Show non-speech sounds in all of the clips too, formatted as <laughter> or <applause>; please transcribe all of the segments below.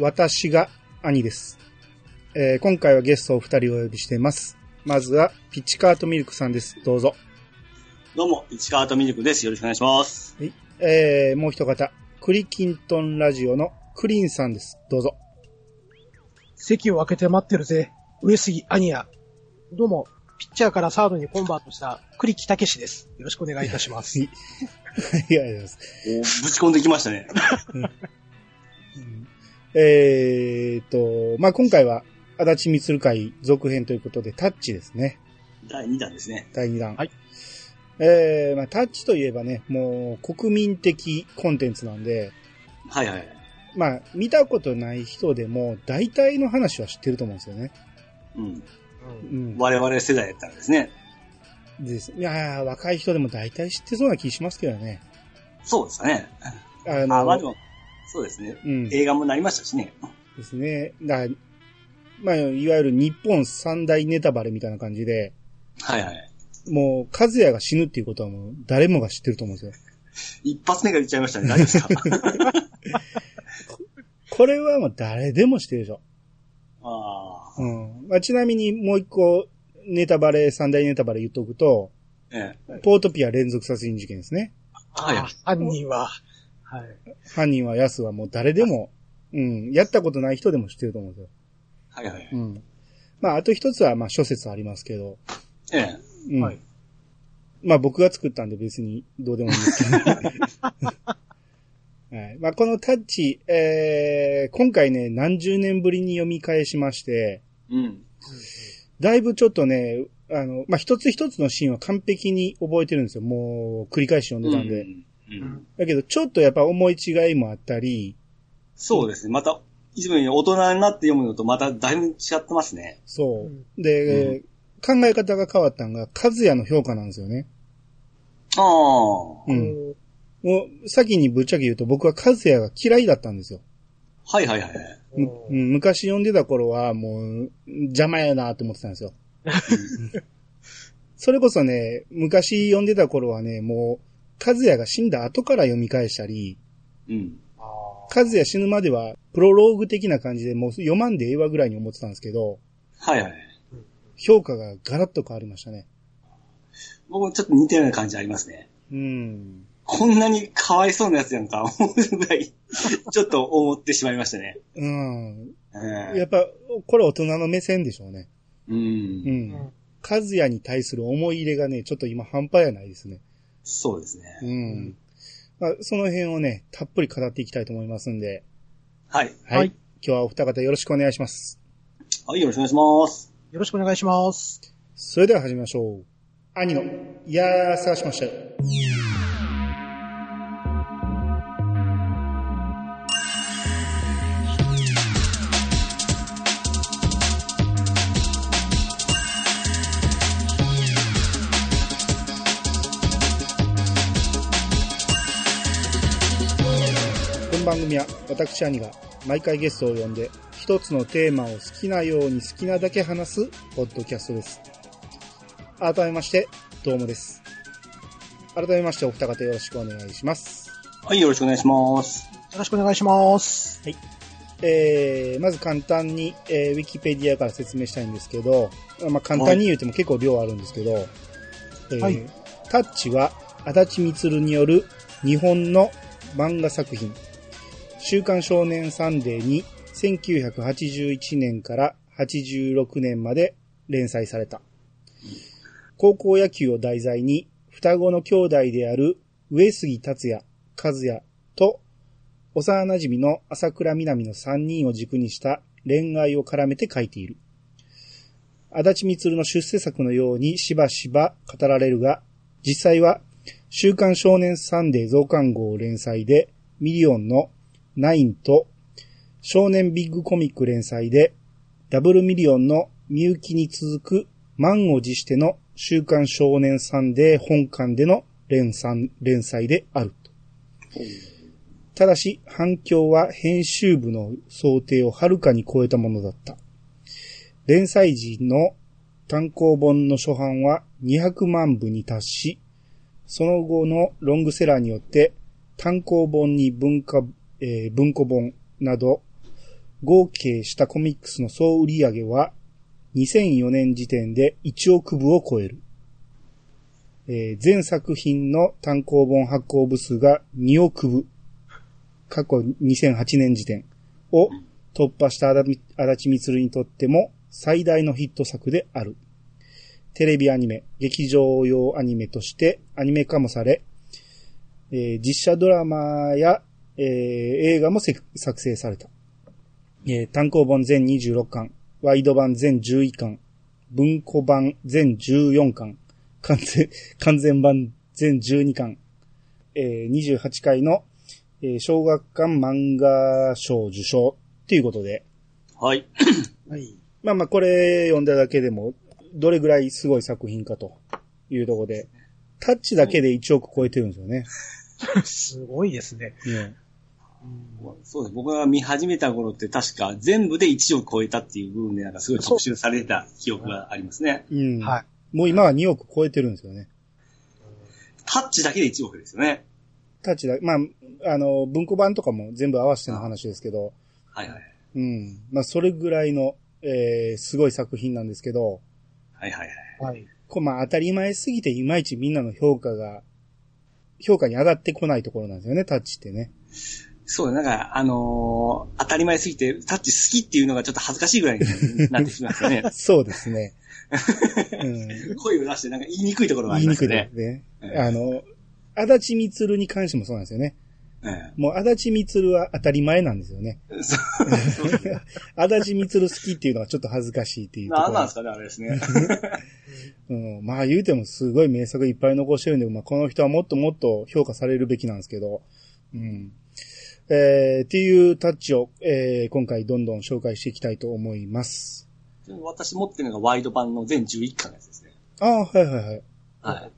私が兄です。えー今回はゲストを二人お呼びしています。まずは、ピッチカートミルクさんです。どうぞ。どうも、市川とミルクです。よろしくお願いします。はい。えー、もう一方、クリキントンラジオのクリーンさんです。どうぞ。席を空けて待ってるぜ。上杉アニヤ。どうも、ピッチャーからサードにコンバートした栗木武史です。よろしくお願いいたします。はいありがとうございます。おぶち込んできましたね。えーと、まあ、今回は、足立光会続編ということで、タッチですね。第2弾ですね。第2弾。はい。えー、まあ、タッチといえばね、もう国民的コンテンツなんで、はいはい。まあ、見たことない人でも、大体の話は知ってると思うんですよね。うん。うん。我々世代やったらですね。です。いやー若い人でも大体知ってそうな気しますけどね。そうですかね。あの、あ、まあでも、そうですね。うん。映画もなりましたしね。ですね。だまあ、いわゆる日本三大ネタバレみたいな感じで、はいはい。もう、和也が死ぬっていうことはもう、誰もが知ってると思うんですよ。一発目が言っちゃいましたね。大丈夫ですか？<laughs> これはもう誰でも知ってるでしょ。ああ。うん。まあ、ちなみにもう一個、ネタバレ、三大ネタバレ言っとくと、ええ。ポートピア連続殺人事件ですね。はいあ犯人は、はい。犯人はヤスはもう誰でも、うん、やったことない人でも知ってると思うんですよ。はいはい。うん。まあ、あと一つは、まあ、諸説ありますけど、ええ。うん。はいまあ、僕が作ったんで別にどうでもいいんですけど。<laughs> はい。まあ、このタッチ、えー、今回ね、何十年ぶりに読み返しまして、うん。だいぶちょっとね、あの、まあ、一つ一つのシーンは完璧に覚えてるんですよ。もう、繰り返し読んでたんで。うんうんだけど、ちょっとやっぱ思い違いもあったり、そうですね。また、いつもより大人になって読むのとまただいぶ違ってますね。そう。で、考え方が変わったのが、和也の評価なんですよね。ああ。うん。もう、先にぶっちゃけ言うと僕は和也が嫌いだったんですよ。はいはいはい。むうん、昔読んでた頃はもう邪魔やなって思ってたんですよ。<laughs> それこそね、昔読んでた頃はね、もう、和也が死んだ後から読み返したり、うん。あ和也死ぬまではプロローグ的な感じでもう読まんでええわぐらいに思ってたんですけど、はいはい。評価がガラッと変わりましたね。僕もちょっと似たような感じありますね。うん。こんなにかわいそうなやつやんか、思うぐらい、ちょっと思ってしまいましたね。うん。ええやっぱ、これ大人の目線でしょうね。う。うんん。和也に対する思い入れがね、ちょっと今半端やないですね。そうですね。うん。まあ、その辺をね、たっぷり語っていきたいと思いますんで、はい。はい。はい今日はお二方よろしくお願いします。はい、よろしくお願いします。よろしくお願いします。それでは始めましょう。兄の、いやー、探しましたよ。組は私兄が毎回ゲストを呼んで一つのテーマを好きなように好きなだけ話すポッドキャストです。改めまして、どうもです。改めましてお二方よろしくお願いします。はい、よろしくお願いします。よろしくお願いします。えー、まず簡単に、えー、ウィキペディアから説明したいんですけど、まあ、簡単に言うても結構量あるんですけど、えーはいタッチは足立光による日本の漫画作品、週刊少年サンデーに1981年から86年まで連載された。高校野球を題材に双子の兄弟である上杉達也、和也と幼馴染の朝倉みなみの3人を軸にした恋愛を絡めて書いている。あだち充の出世作のようにしばしば語られるが、実際は週刊少年サンデー増刊号連載でミリオンのナインと少年ビッグコミック連載でダブルミリオンのみゆきに続く満を持しての週刊少年サンデー本館での連載連載である。ただし、反響は編集部の想定をはるかに超えたものだった。連載時の単行本の初版は200万部に達し、その後のロングセラーによって単行本に文化、えー文庫本、など、合計したコミックスの総売上は、2004年時点で1億部を超える。えー全作品の単行本発行部数が2億部。過去2008年時点を突破した足立足立みつるにとっても最大のヒット作である。テレビアニメ、劇場用アニメとしてアニメ化もされ、えー実写ドラマや、えー映画もせ作成された。えー単行本全26巻、ワイド版全11巻、文庫版全14巻、完全、<laughs> 完全版全12巻、えー28回の、えー小学館漫画賞受賞っていうことで、はい。<coughs> はい。まあまあこれ読んだだけでも、どれぐらいすごい作品かというところで、タッチだけで1億超えてるんですよね。<laughs> すごいですね。ねそうです。僕が見始めた頃って確か全部で1億超えたっていう部分でなんかすごい特集されてた記憶がありますね。うん。はい。もう今は2億超えてるんですよね。タッチだけで1億ですよね。タッチだ、まあ、あの、文庫版とかも全部合わせての話ですけど、はいはい。うん。まあ、それぐらいの、えー、すごい作品なんですけど、はいはいはい。はい。こうまあ当たり前すぎていまいちみんなの評価が、評価に上がってこないところなんですよね、タッチってね。そうだ、なんか、あのー当たり前すぎて、タッチ好きっていうのがちょっと恥ずかしいぐらいになってしますよね。<laughs> そうですね。うん、声を出してなんか言いにくいところがあ言いにくいりますよね。ですね。うんあの、足立みつるに関してもそうなんですよね。うんもう足立みつるは当たり前なんですよね。<laughs> 足立みつる好きっていうのはちょっと恥ずかしいっていうところ。なんなんですかね、あれですね。<laughs> うん、まあ言うてもすごい名作いっぱい残してるんで、まあこの人はもっともっと評価されるべきなんですけど、うん。えー、っていうタッチを、えー、今回どんどん紹介していきたいと思います。私持ってるのがワイド版の全11巻のやつですね。ああ、はいはいはい。は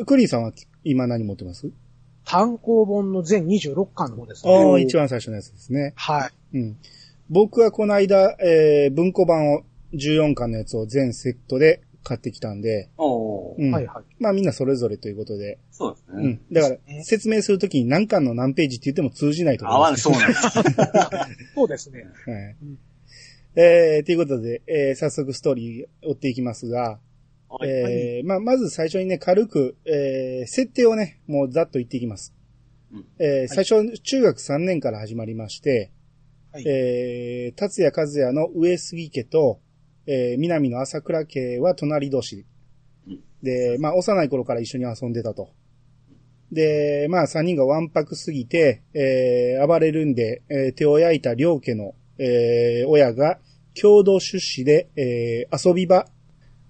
い。クリーンさんは今何持ってます？単行本の全26巻の方ですああ、ね。一番最初のやつですね。はい。うん。僕はこの間、えー、文庫版を14巻のやつを全セットで買ってきたんで、おーうん。はいはい。まあみんなそれぞれということで、そうですね。うん。だからね説明するときに何巻の何ページって言っても通じないと思合わない、うんですそうなんです。<laughs> そうですね。はいうん。えー、ということで、えー、早速ストーリー追っていきますが、はいえー、まあ、まず最初にね、軽く、えー、設定をね、もうざっと言っていきます。うんえー、最初、中学3年から始まりまして、はいえー、達也和也の上杉家と、えー、南の朝倉家は隣同士うん。で、まあ、幼い頃から一緒に遊んでたと。で、まあ、3人がわんぱくすぎて、えー、暴れるんで、えー、手を焼いた両家の、えー、親が、共同出資で、えー、遊び場、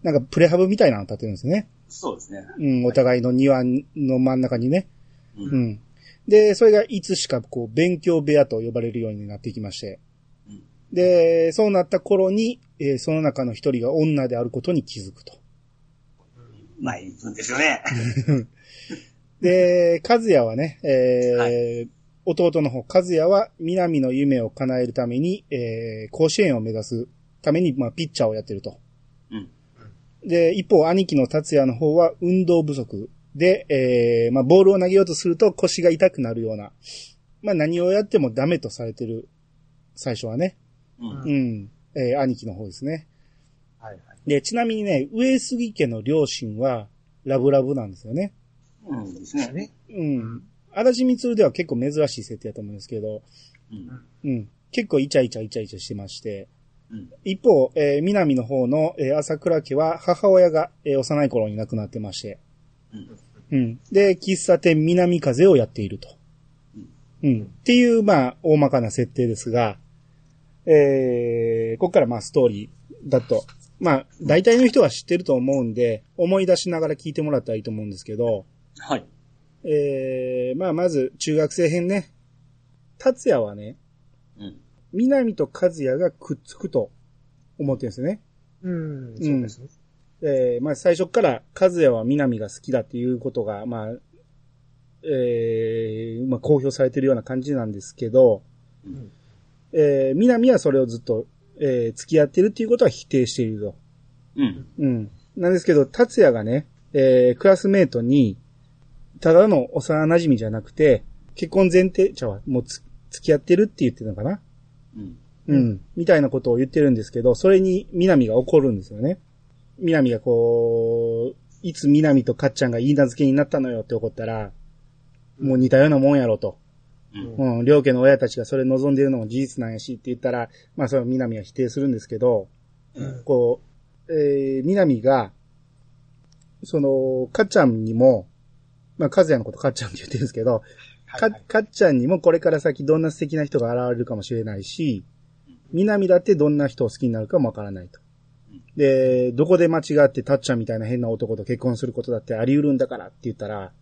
なんかプレハブみたいなの建てるんですね。そうですね。うん、お互いの庭の真ん中にね。う。うんん。で、それがいつしかこう、勉強部屋と呼ばれるようになっていきましてうん。で、そうなった頃に、えーその中の一人が女であることに気づくと。まあ、いいんですよね。<laughs> で、和也はね、えー弟の方、和也は南の夢を叶えるために、えー甲子園を目指すために、まあ、ピッチャーをやってると。うん。で、一方、兄貴の達也の方は運動不足で、えーまあ、ボールを投げようとすると腰が痛くなるような、まあ、何をやってもダメとされてる、最初はね。うん。うん。えー兄貴の方ですね。はいはい。で、ちなみにね、上杉家の両親は、ラブラブなんですよね。うん。ですね。ね。うん。足立みつるでは結構珍しい設定だと思うんですけど、うん。うん。結構イチャイチャイチャイチャしてまして、うん。一方、えー南の方の、えー朝倉家は母親が、えー幼い頃に亡くなってまして、うん。うん。で、喫茶店南風をやっていると。うん。っていう、まあ、大まかな設定ですが、えー、ここからまあ、ストーリーだと、まあ、大体の人は知ってると思うんで、思い出しながら聞いてもらったらいいと思うんですけど、はい。えー、まあ、まず、中学生編ね。達也はね、うん。南と和也がくっつくと思ってるんですよね。うん、そうですね。えー、まあ、最初っから和也は南が好きだっていうことが、まあ、えー、まあ、公表されてるような感じなんですけど、うんえー、南はそれをずっと、えー、付き合ってるっていうことは否定していると。うん。うん。なんですけど、達也がね、えー、クラスメートに、ただの幼馴染じゃなくて、結婚前提、じゃあ、もうつ、付き合ってるって言ってるのかな？うん。うん。みたいなことを言ってるんですけど、それに南が怒るんですよね。南がこう、いつ南とかっちゃんが言い名付けになったのよって怒ったら、もう似たようなもんやろと。うん。うん、両家の親たちがそれ望んでるのも事実なんやしって言ったら、まあそれは南は否定するんですけど、うん。こう、えー、南が、その、かっちゃんにも、まあ、かずやのことかっちゃんって言ってるんですけど、か、かっちゃんにもこれから先どんな素敵な人が現れるかもしれないし、南だってどんな人を好きになるかもわからないと。で、どこで間違ってたっちゃんみたいな変な男と結婚することだってあり得るんだからって言ったら、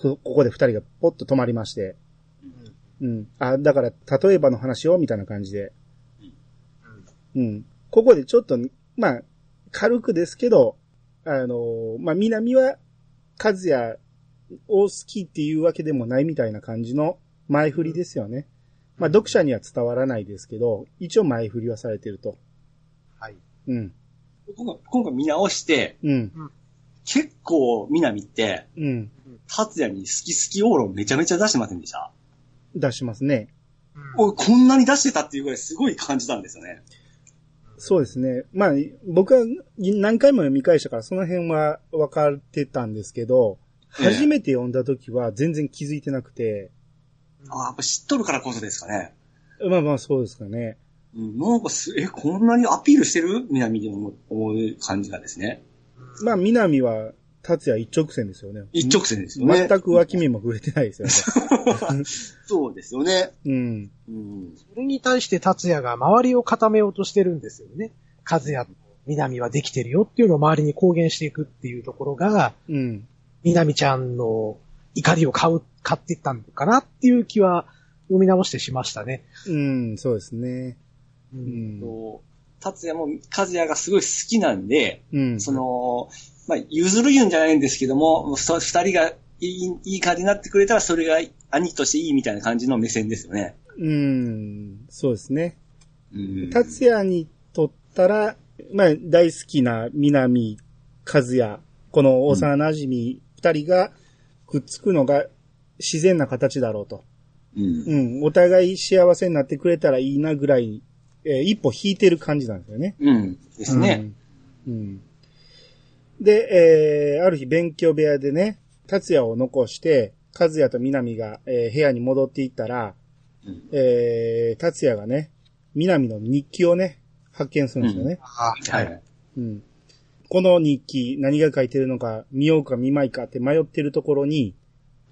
こここで二人がポッと止まりまして、うん。あ、だから、例えばの話をみたいな感じで、うん。ここでちょっと、まあ、軽くですけど、あの、まあ、南は、和也を好きっていうわけでもないみたいな感じの前振りですよね。まあ、読者には伝わらないですけど、一応前振りはされてると。はい。うん。今回、今回見直して、うん。結構、南って、うん。達也に好き好きオーラをめちゃめちゃ出してませんでした？出しますね。おい、こんなに出してたっていうぐらいすごい感じたんですよね。そうですね。まあ、僕は何回も読み返したからその辺は分かってたんですけど、ええ初めて読んだ時は全然気づいてなくて、ああ、やっぱ知っとるからこそですかね。まあまあそうですかね。うん、なんかす、え、こんなにアピールしてる？南で思う思う感じがですね。まあ、南は、達也一直線ですよね。一直線ですよね。全く脇目も触れてないですよね。<laughs> そうですよね。うん。うん。それに対して達也が周りを固めようとしてるんですよね。和也と南はできてるよっていうのを周りに公言していくっていうところが、うん。南ちゃんの怒りを買う、買っていったのかなっていう気は読み直してしましたね。うん、そうですね。う。うん達也も、和也がすごい好きなんで、うん。その、まあ、譲る言うんじゃないんですけども、そ二人がいい、いい感じになってくれたら、それが兄としていいみたいな感じの目線ですよね。うん、そうですね。うん。達也にとったら、まあ、大好きな南和也、この幼馴染二人がくっつくのが自然な形だろうと。うん。うん、お互い幸せになってくれたらいいなぐらい、えー一歩引いてる感じなんですよね。うん。ですね。うん。うん。で、えー、ある日勉強部屋でね、達也を残して、和也と南が、えー部屋に戻っていったら、うんえー、達也がね、南の日記をね、発見するんですよね。あはい。うん。この日記、何が書いてるのか、見ようか見まいかって迷ってるところに、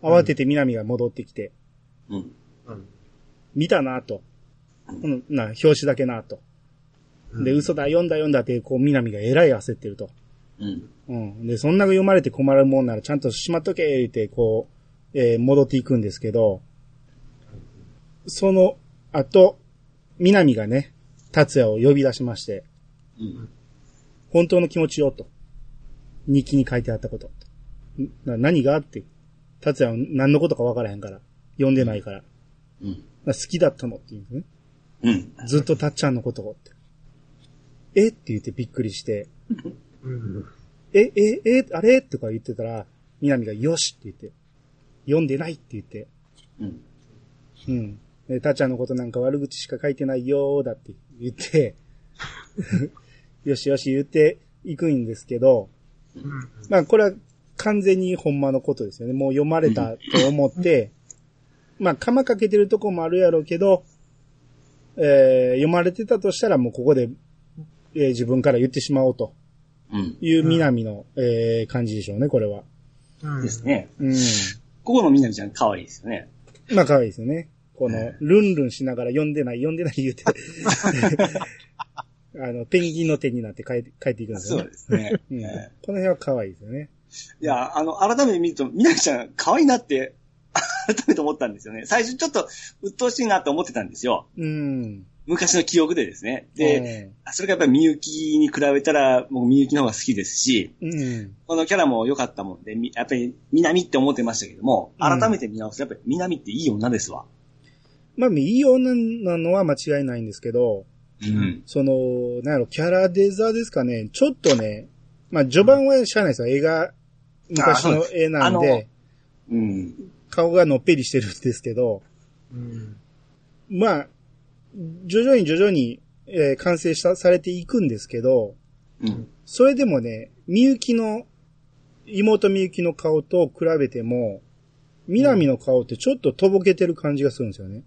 慌てて南が戻ってきて、うん。うん見たなと。うん、な、表紙だけなと。で、嘘だ、読んだ読んだって、こう、南がえらい焦ってると。うん。うん。で、そんな読まれて困るもんならちゃんとしまっとけ言って、こう、えー戻っていくんですけど、その後、南がね、達也を呼び出しまして、うん。本当の気持ちよと。日記に書いてあったこと。何がって。達也は何のことかわからへんから。読んでないから。うん。好きだったのって言うんですね。うん。ずっとたっちゃんのことをって。え？って言ってびっくりして、<laughs> うんえ、え、え、あれ？とか言ってたら、南がよしって言って、読んでないって言って、うん。うん。でたっちゃんのことなんか悪口しか書いてないよーだって言って、<laughs> よしよし言っていくんですけど、うんまあこれは完全にほんまのことですよね。もう読まれたと思って、まあ釜かけてるとこもあるやろうけど、えー読まれてたとしたらもうここで、えー自分から言ってしまおうとうん。いう南の、えー感じでしょうね、これは。うんですね。うん。ここのみなみちゃん可愛いですよね。まあ可愛いですよね。このね、ルンルンしながら読んでない、読んでない言うて、<laughs> あの、ペンギンの手になって帰って帰っていくんですよね。そうですね。うんえこの辺は可愛いですよね。えいや、あの、改めて見ると、みなみちゃん可愛いなって、<laughs> 改めて思ったんですよね。最初ちょっと、鬱陶しいなって思ってたんですよ。うん。昔の記憶でですね。で、で、それがやっぱりみゆきに比べたら、僕みゆきの方が好きですし、うん。このキャラも良かったもんで、みやっぱり、みなみって思ってましたけども、うん改めて見直すと、やっぱりみなみっていい女ですわ。まあ、いい女なのは間違いないんですけど、うん。その、なんやろ、キャラデザですかね、ちょっとね、まあ、序盤はしゃあないですよ。絵が、昔の絵なんで、うん。顔がのっぺりしてるんですけど、うん。まあ、徐々に徐々に、えー完成した、されていくんですけど、うん。それでもね、みゆきの、妹みゆきの顔と比べても、南の顔ってちょっととぼけてる感じがするんですよね。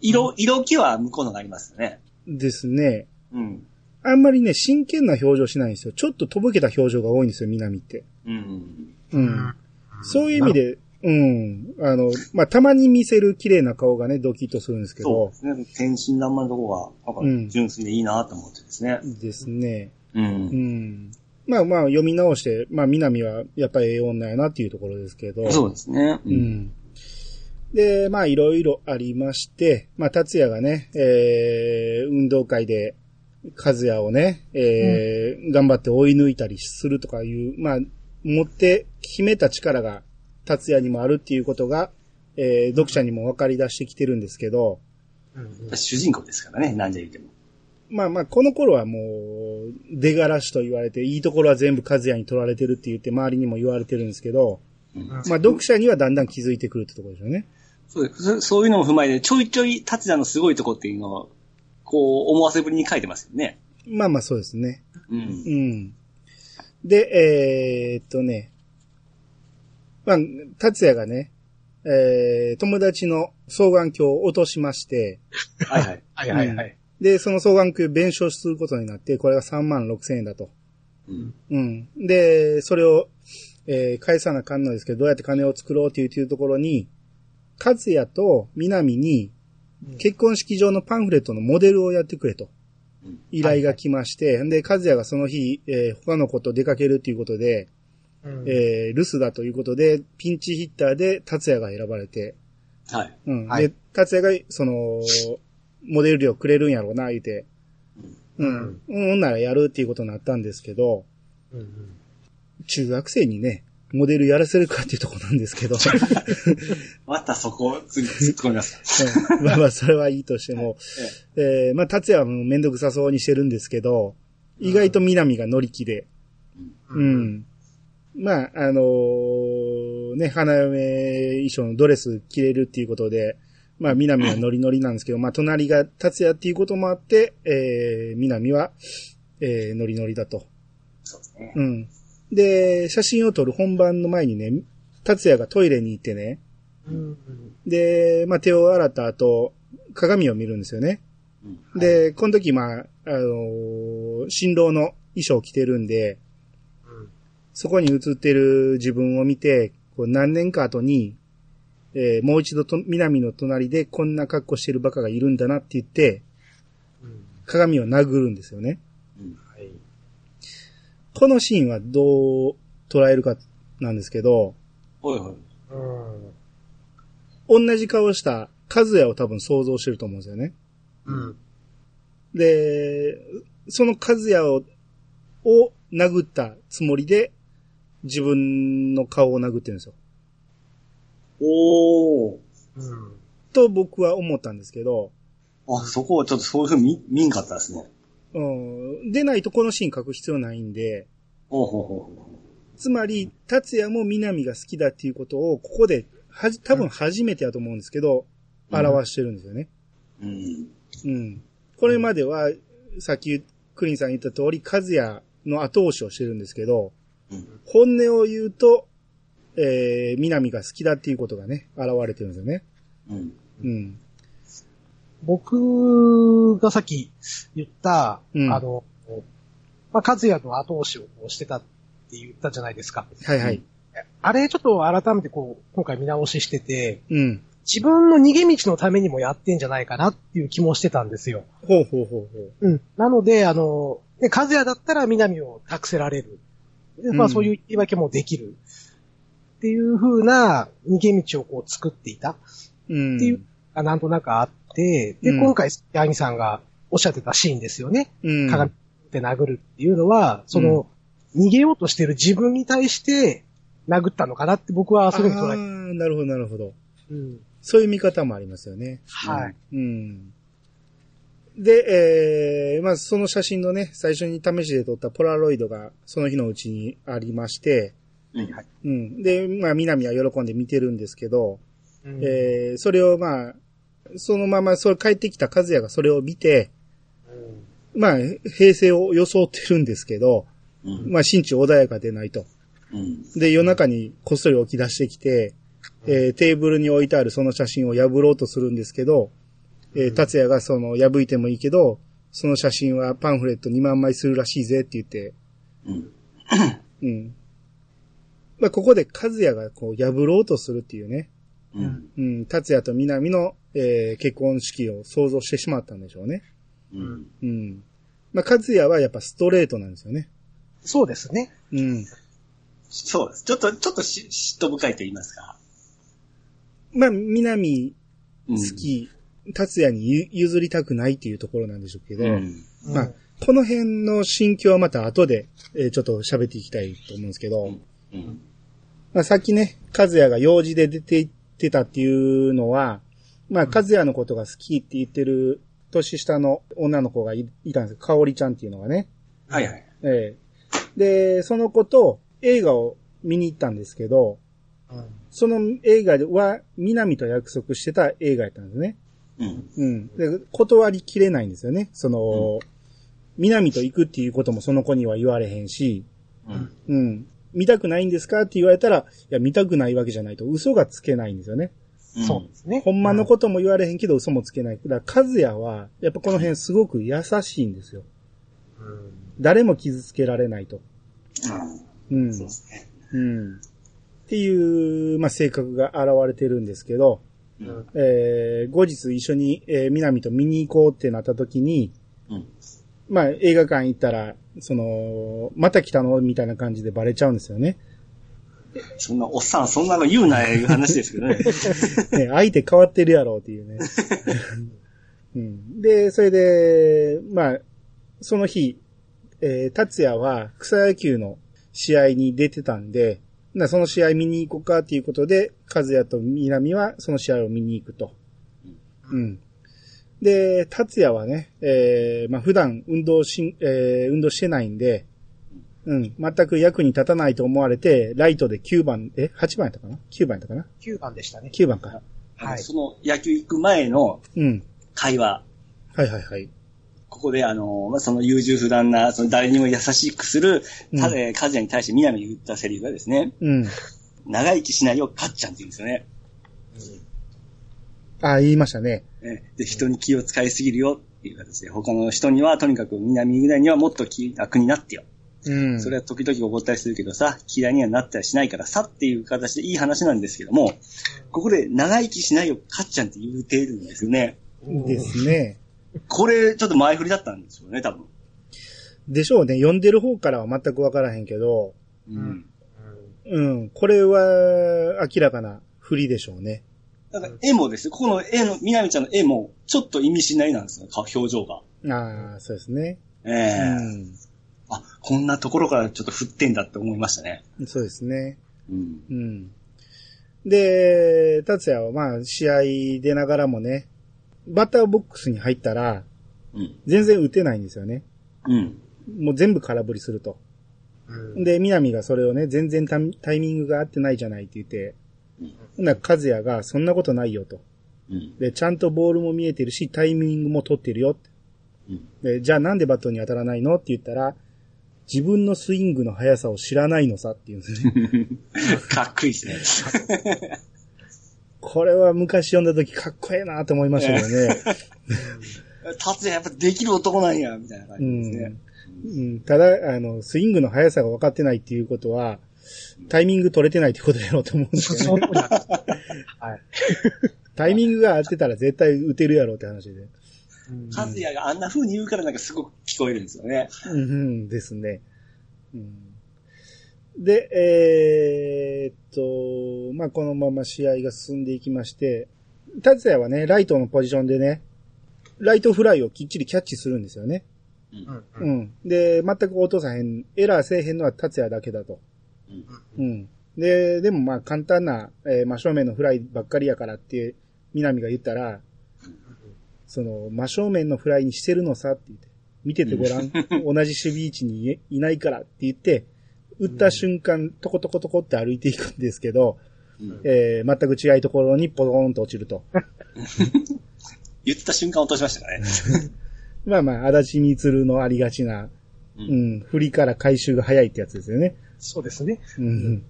色、色気は向こうのがありますよね。ですね。うん。あんまりね、真剣な表情しないんですよ。ちょっととぼけた表情が多いんですよ、南って。うん。うん。そういう意味で、うん。あの、まあ、たまに見せる綺麗な顔がね、ドキッとするんですけどそうで、すね。天真爛漫なとこが、なんうんか純粋でいいなと思ってですね。ですね。う。うんん。まあまあ、読み直して、まあ、南はやっぱりええ女やなっていうところですけど。そうですね。う。ん。で、まあ、いろいろありまして、まあ、達也がね、えー、運動会で、和也をね、えー頑張って追い抜いたりするとかいう、まあ、持って秘めた力が達也にもあるっていうことが、えー読者にも分かり出してきてるんですけど、うん主人公ですからね、なんじゃ言っても。まあまあ、この頃はもう、出がらしと言われて、いいところは全部和也に取られてるって言って周りにも言われてるんですけど、うんまあ、読者にはだんだん気づいてくるってところですよね。そうですそそういうのも踏まえて、ちょいちょい達也のすごいとこっていうのを、こう、思わせぶりに書いてますよね。まあまあ、そうですね。うんう。ん。で、えーっとね、まあ、達也がね、えー、友達の双眼鏡を落としまして、はいはい。<laughs> はいはいはい。で、その双眼鏡を弁償することになって、これが3万6千円だと。うん。うん。で、それを、えー返さなあかんのですけど、どうやって金を作ろうっていうというところに、和也と南に、結婚式場のパンフレットのモデルをやってくれと。うん依頼が来まして、で、和也がその日、えー他の子と出かけるっていうことで、うん。えー留守だということで、ピンチヒッターで達也が選ばれて、はい。うん。はい。で、達也が、その、モデル料くれるんやろうな、言うて、うん。うん、ほんならやるっていうことになったんですけど、うんうん。中学生にね、モデルやらせるかっていうところなんですけど、<laughs> またそこを次突っ込みます。<laughs> うん。まあまあ、それはいいとしても、えーまあ、達也はもうめんどくさそうにしてるんですけど、意外と南が乗り気で、うん。まあ、あのーね、花嫁衣装のドレス着れるっていうことで、まあ、南はノリノリなんですけど、まあ、隣が達也っていうこともあって、えー、南は、えー、ノリノリだと。そうですね。うん。で、写真を撮る本番の前にね、達也がトイレに行ってね、うんで、まあ、手を洗った後、鏡を見るんですよね。うん、で、この時、まあ、あのー新郎の衣装を着てるんで、そこに映ってる自分を見て、こう何年か後に、えーもう一度と、南の隣でこんな格好してるバカがいるんだなって言って、うん鏡を殴るんですよね。うん。はいこのシーンはどう捉えるかなんですけど、おいおい。うん同じ顔した和也を多分想像してると思うんですよね。うんで、その和也を、を殴ったつもりで、自分の顔を殴ってるんですよ。おー。うんと僕は思ったんですけど、あ、そこをちょっとそういうふうに見見んかったですね。うん、でないとこのシーン書く必要ないんで、ほうほうほつまり、達也も南が好きだっていうことを、ここで、はじ、多分初めてだと思うんですけど、うん表してるんですよね。う。うん。うん。これまでは、さっきクリンさん言った通り、和也の後押しをしてるんですけど、うん。本音を言うと、えー、南が好きだっていうことがね、現れてるんですよね。うん。うん。僕がさっき言った、うんあの、まあ、和也の後押しをしてたって言ったじゃないですか。はいはい。あれちょっと改めてこう、今回見直ししてて、うん。自分の逃げ道のためにもやってんじゃないかなっていう気もしてたんですよ。ほうほうほうほう。うん。なので、あの、で、和也だったら南を託せられる。でまあうんそういう言い訳もできる。っていう風な逃げ道をこう作っていた。うん。っていうがなんとなくあって、で、うん今回、ヤギさんがおっしゃってたシーンですよね。うん。鏡で殴るっていうのは、その、逃げようとしてる自分に対して殴ったのかなって僕はそういうふうに捉えて、なるほどなるほど。うん。そういう見方もありますよね。はい。うん。で、えー、まずその写真のね、最初に試しで撮ったポラロイドがその日のうちにありまして、うん。はい。うん。で、まあ、南は喜んで見てるんですけど、うんえーそれをまあ、そのまま、それ帰ってきた和也がそれを見て、まあ、平静を装ってるんですけど、うん。まあ、心中穏やかでないと。うん。で、夜中にこっそり起き出してきて、えーテーブルに置いてあるその写真を破ろうとするんですけど、えー達也がその、破いてもいいけど、その写真はパンフレット2万枚するらしいぜって言って、うん。うん。まあ、ここで和也がこう、破ろうとするっていうね、うん。うん、達也と南の、えー結婚式を想像してしまったんでしょうね。うん。うん。まあ、和也はやっぱストレートなんですよね。そうですね。うん。そうです。ちょっと、ちょっとし嫉妬深いと言いますか。まあ、南うん好き、達也にゆ譲りたくないっていうところなんでしょうけど、うん。まあ、この辺の心境はまた後で、えーちょっと喋っていきたいと思うんですけど、うん。まあ、さっきね、和也が用事で出て行ってたっていうのは、まあ、和也のことが好きって言ってる年下の女の子がいいたんですよ。かおりちゃんっていうのがね。はいはい。ええで、その子と映画を見に行ったんですけど、うんその映画は、南と約束してた映画やったんですね。うん。うん。で、断りきれないんですよね。その、南と行くっていうこともその子には言われへんし、うん。うん。見たくないんですかって言われたら、いや、見たくないわけじゃないと嘘がつけないんですよね。そうですね。ほんまのことも言われへんけど嘘もつけない。だから、和也は、やっぱこの辺すごく優しいんですよ。うん誰も傷つけられないと。うん。うん。そうですね。うん。っていう、まあ、性格が現れてるんですけど、うん。えー、後日一緒に、えー、南と見に行こうってなった時に、うん。まあ、映画館行ったら、その、また来たのみたいな感じでバレちゃうんですよね。そんな、おっさん、そんなの言うな、いう話ですけどね。<laughs> ね、相手変わってるやろうっていうね。<laughs> うん、で、それで、まあ、その日、えー、達也は草野球の試合に出てたんで、なその試合見に行こうかっていうことで、和也と南はその試合を見に行くと。うん。で、達也はね、えー、まあ普段運動し、えー、運動してないんで、うん、全く役に立たないと思われて、ライトで9番、え、8番やったかな ?9 番やったかな9番でしたね。?9 番か。はいその野球行く前のうん。会話。はいはいはい。ここで、あの、まあ、その優柔不断な、その誰にも優しくする、うんたえーカズヤに対して南に言ったセリフがですね、うん。長生きしないよ、かっちゃんって言うんですよね。あ、言いましたね。ねで、人に気を使いすぎるよっていう形で、他の人には、とにかく南ぐらいにはもっと気楽になってよ。うん。それは時々起こったりするけどさ、嫌いにはなったりしないからさっていう形でいい話なんですけども、ここで長生きしないよ、かっちゃんって言うてるんですよね。ですね。これ、ちょっと前振りだったんですよね、多分。でしょうね。読んでる方からは全くわからへんけど、うん。うん。これは明らかな振りでしょうね。だから絵もですね、ここの絵の、みなみちゃんの絵も、ちょっと意味しないなんですよ、顔表情が。ああ、そうですね。ええうん。あ、こんなところからちょっと振ってんだって思いましたね。そうですね。うん。うん。で、達也はまあ、試合出ながらもね、バッターボックスに入ったら、うん。全然打てないんですよね。うん。もう全部空振りすると。うんで、南がそれをね、全然タイタイミングが合ってないじゃないって言って、うんほんなら和也が、そんなことないよと。うん。で、ちゃんとボールも見えてるし、タイミングも取ってるよって。うん。で、じゃあなんでバットに当たらないのって言ったら、自分のスイングの速さを知らないのさって言うんですね。<laughs> かっこいいですね。これは昔読んだ時かっこええなと思いましたけどね。達也やっぱできる男なんや、みたいな感うじですねん。うん、ただ、あの、スイングの速さが分かってないっていうことは、タイミング取れてないってことだろうと思うんですそよね。い。<laughs> タイミングが合ってたら絶対打てるやろうって話で。和也があんな風に言うからなんかすごく聞こえるんですよね。うん、うんですね。うん、で、えーっと、まあ、このまま試合が進んでいきまして、達也はね、ライトのポジションでね、ライトフライをきっちりキャッチするんですよね。うんう。ん。で、全く落とさへん、エラーせえへんのは達也だけだと。うん。で、でもまあ簡単な、えー真正面のフライばっかりやからって、南が言ったら、その、真正面のフライにしてるのさって言って、見ててごらん。<laughs> 同じ守備位置にいいないからって言って、打った瞬間、トコトコトコって歩いていくんですけど、うんえー、全く違いところにポロンと落ちると。言ってた瞬間落としましたからね。<laughs> まあまあ、足立みつるのありがちな、ううんん、振りから回収が早いってやつですよね。そうですね。うん。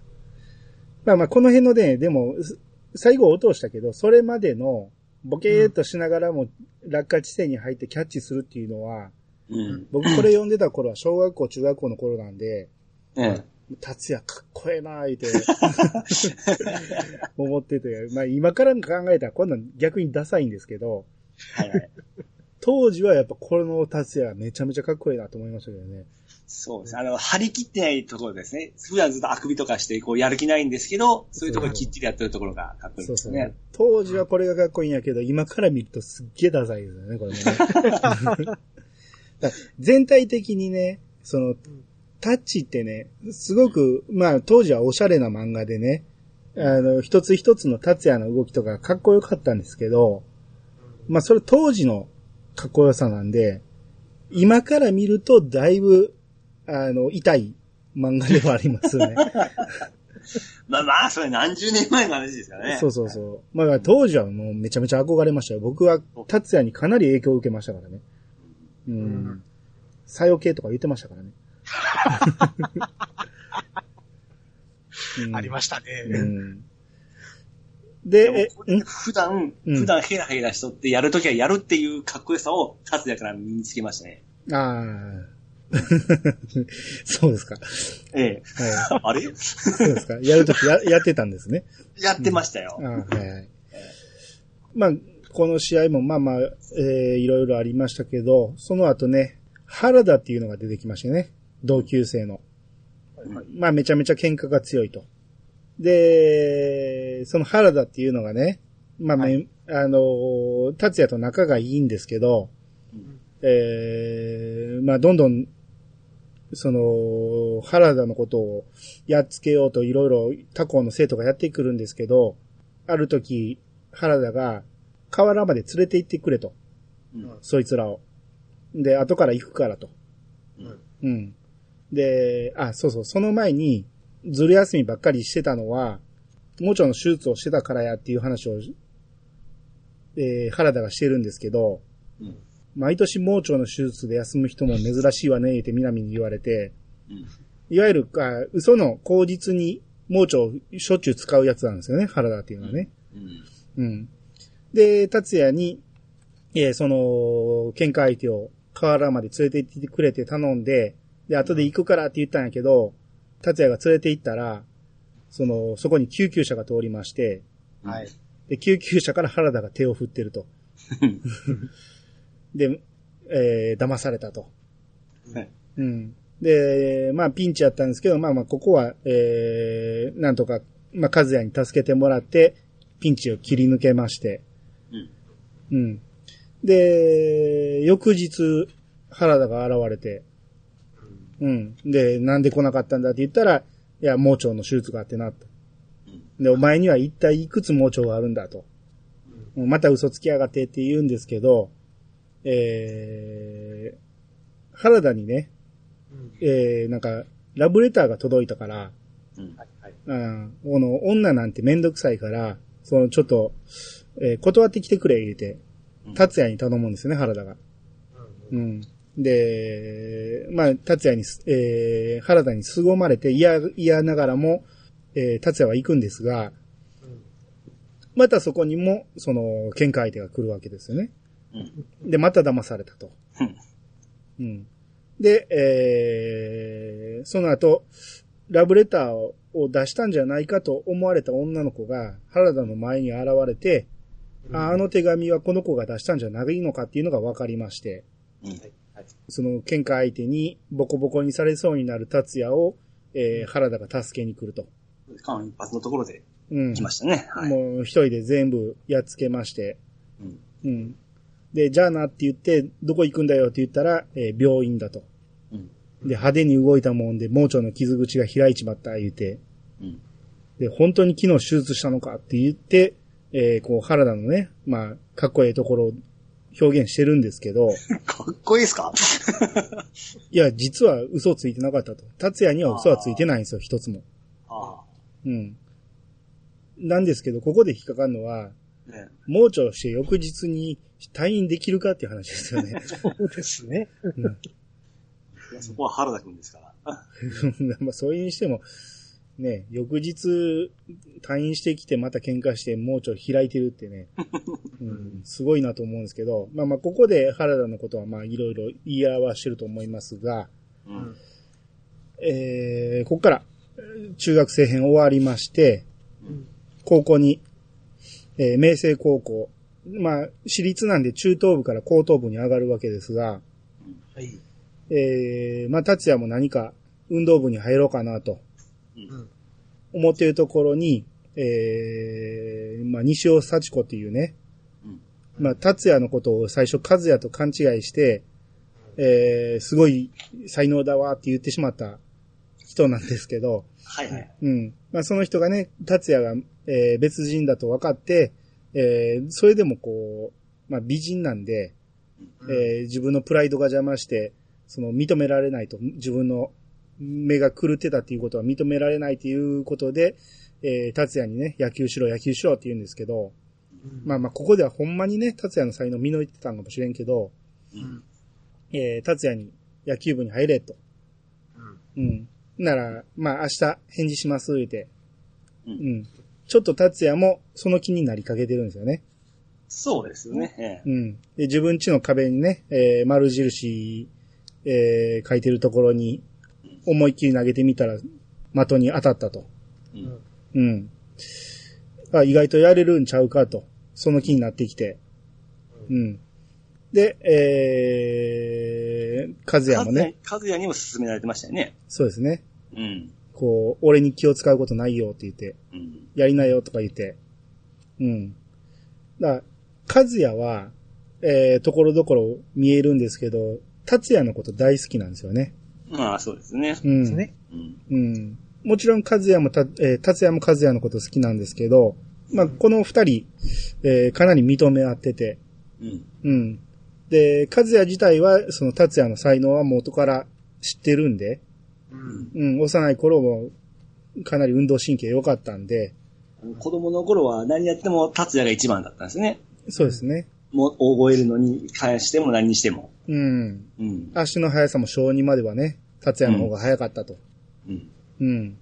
まあまあ、この辺のね、でも、す最後落としたけど、それまでの、ボケーっとしながらも落下地点に入ってキャッチするっていうのは、うん。僕これ読んでた頃は小学校、中学校の頃なんで、うん。達也かっこええなーって <laughs> 思ってて、まあ今から考えたらこんなん逆にダサいんですけど、はいはい。当時はやっぱこの達也めちゃめちゃかっこいいなと思いましたけどね。そうですね。あの、張り切ってないところですね。普段ずっとあくびとかして、こう、やる気ないんですけど、そういうところきっちりやってるところがかっこいいそうそう。ですね。当時はこれがかっこいいんやけど、今から見るとすっげえダサいですよね、これね。<laughs> 全体的にね、その、タッチってね、すごく、まあ当時はおしゃれな漫画でね、あの、一つ一つの達也の動きとかかっこよかったんですけど、まあそれ当時のかっこよさなんで、今から見るとだいぶ、あの、痛い漫画ではありますよね。<laughs> まあまあ、それ何十年前の話ですからね。そうそうそう。まあ当時はもうめちゃめちゃ憧れましたよ。僕は達也にかなり影響を受けましたからね。うん。作用系とか言ってましたからね。う <laughs> んありましたね。うん。でで、普段、うん普段ヘラヘラしとってやるときはやるっていうかっこよさを、達也から身につけましたね。ああ。<laughs> そうですか。ええ。はあれ？い。そうですか。やるときや、やってたんですね。やってましたよあ。あはいはい。まあ、この試合もまあまあ、えー、いろいろありましたけど、その後ね、原田っていうのが出てきましたね。同級生の。まあめちゃめちゃ喧嘩が強いと。で、その原田っていうのがね、まあめ、あのー、達也と仲がいいんですけど、うんえー、まあどんどん、その、原田のことをやっつけようといろいろ他校の生徒がやってくるんですけど、ある時、原田が河原まで連れて行ってくれと。うんそいつらを。で、後から行くからと。うんうん。で、あ、そうそう、その前に、ずる休みばっかりしてたのは、盲腸の手術をしてたからやっていう話を、えー、原田がしてるんですけど、うん毎年盲腸の手術で休む人も珍しいわね、って南に言われて、うんいわゆる、あ嘘の口実に盲腸をしょっちゅう使うやつなんですよね、原田っていうのはね。うんうん。で、達也に、えーその、喧嘩相手を河原まで連れて行ってくれて頼んで、で、後で行くからって言ったんやけど、達也が連れて行ったら、その、そこに救急車が通りまして、はい。で、救急車から原田が手を振ってると。<laughs> で、えー騙されたと。はいうん。で、まあ、ピンチやったんですけど、まあまあ、ここは、えー、なんとか、まあ、和也に助けてもらって、ピンチを切り抜けまして、うんうん。で、翌日、原田が現れて、うん。で、なんで来なかったんだって言ったら、いや、盲腸の手術があってな、と。で、お前には一体いくつ盲腸があるんだと。また嘘つきやがってって言うんですけど、えー、原田にね、えー、なんか、ラブレターが届いたから、うん。うん、この女なんてめんどくさいから、そのちょっと、えー断ってきてくれ言うてうん、達也に頼むんですよね、原田が。うん。で、まあ、達也にす、えー、原田に凄まれて嫌、嫌ながらも、えー、達也は行くんですが、またそこにも、その、喧嘩相手が来るわけですよね。うんで、また騙されたと。うんうん。で、えー、その後、ラブレターを出したんじゃないかと思われた女の子が原田の前に現れて、ああの手紙はこの子が出したんじゃないのかっていうのが分かりまして、うん。その喧嘩相手にボコボコにされそうになる達也を、えー、原田が助けに来ると。間一髪のところでうん。来ましたね。はい。もう一人で全部やっつけまして、うんうん。で、じゃあなって言って、どこ行くんだよって言ったら、えー病院だと。うんで、派手に動いたもんで、盲腸の傷口が開いちまった、言うて。うんで、本当に昨日手術したのかって言って、えーこう、原田のね、まあ、かっこいいところを表現してるんですけど、<laughs> かっこいいですか？<laughs> いや、実は嘘ついてなかったと。達也には嘘はついてないんですよ、一つも。ああ。うん。なんですけど、ここで引っかかるのは、ね盲腸して翌日に退院できるかっていう話ですよね。<laughs> そうですね。うんいやそこは原田君ですから。まあ、それにしても、ね、翌日退院してきてまた喧嘩して盲腸開いてるってね、<laughs> うん、すごいなと思うんですけど、まあまあ、ここで原田のことはまあ、いろいろ言い表してると思いますが、うん。えー、ここから、中学生編終わりまして、うん高校に、えー、明星高校、まあ、私立なんで中等部から高等部に上がるわけですが、はい。えー、まあ、達也も何か運動部に入ろうかなとうん。思っているところに、えー、まあ、西尾幸子っていうね、うんまあ、達也のことを最初和也と勘違いして、えー、すごい才能だわって言ってしまった人なんですけど、はいはい。うん。まあ、その人がね、達也が、えー別人だと分かって、えーそれでもこう、まあ、美人なんで、えー自分のプライドが邪魔して、その認められないと、自分の目が狂ってたっていうことは認められないということで、えー達也にね、野球しろ、野球しろって言うんですけど、まあまあ、ここではほんまにね、達也の才能見抜いてたんかもしれんけど、うん。えー達也に野球部に入れと。うんうん。なら、まあ明日返事します、言うて。ううんん。ちょっと達也もその気になりかけてるんですよね。そうですよね。ええうん。で、自分家の壁にね、えー丸印、えー書いてるところに、思いっきり投げてみたら、的に当たったと。うんうん。あ、意外とやれるんちゃうかと。その気になってきて。うん。で、えー、和也もね、和也にも勧められてましたよね。そうですね。うん。こう、俺に気を使うことないよって言って、うん。やりなよとか言って。うん。だから、和也は、えー、ところどころ見えるんですけど、達也のこと大好きなんですよね。まあ、そうですね。うん。ですね。うん。うん。もちろん、和也もた、えー、達也も和也のこと好きなんですけど、まあ、この二人、えー、かなり認め合ってて、うん。うん。で、和也自体は、その達也の才能は元から知ってるんで、うん。うん、幼い頃も、かなり運動神経良かったんで、子供の頃は何やっても達也が一番だったんですね。そうですね。もう、覚えるのに関しても何にしても。うん。うん。足の速さも小2まではね、達也の方が速かったと。うん。うん。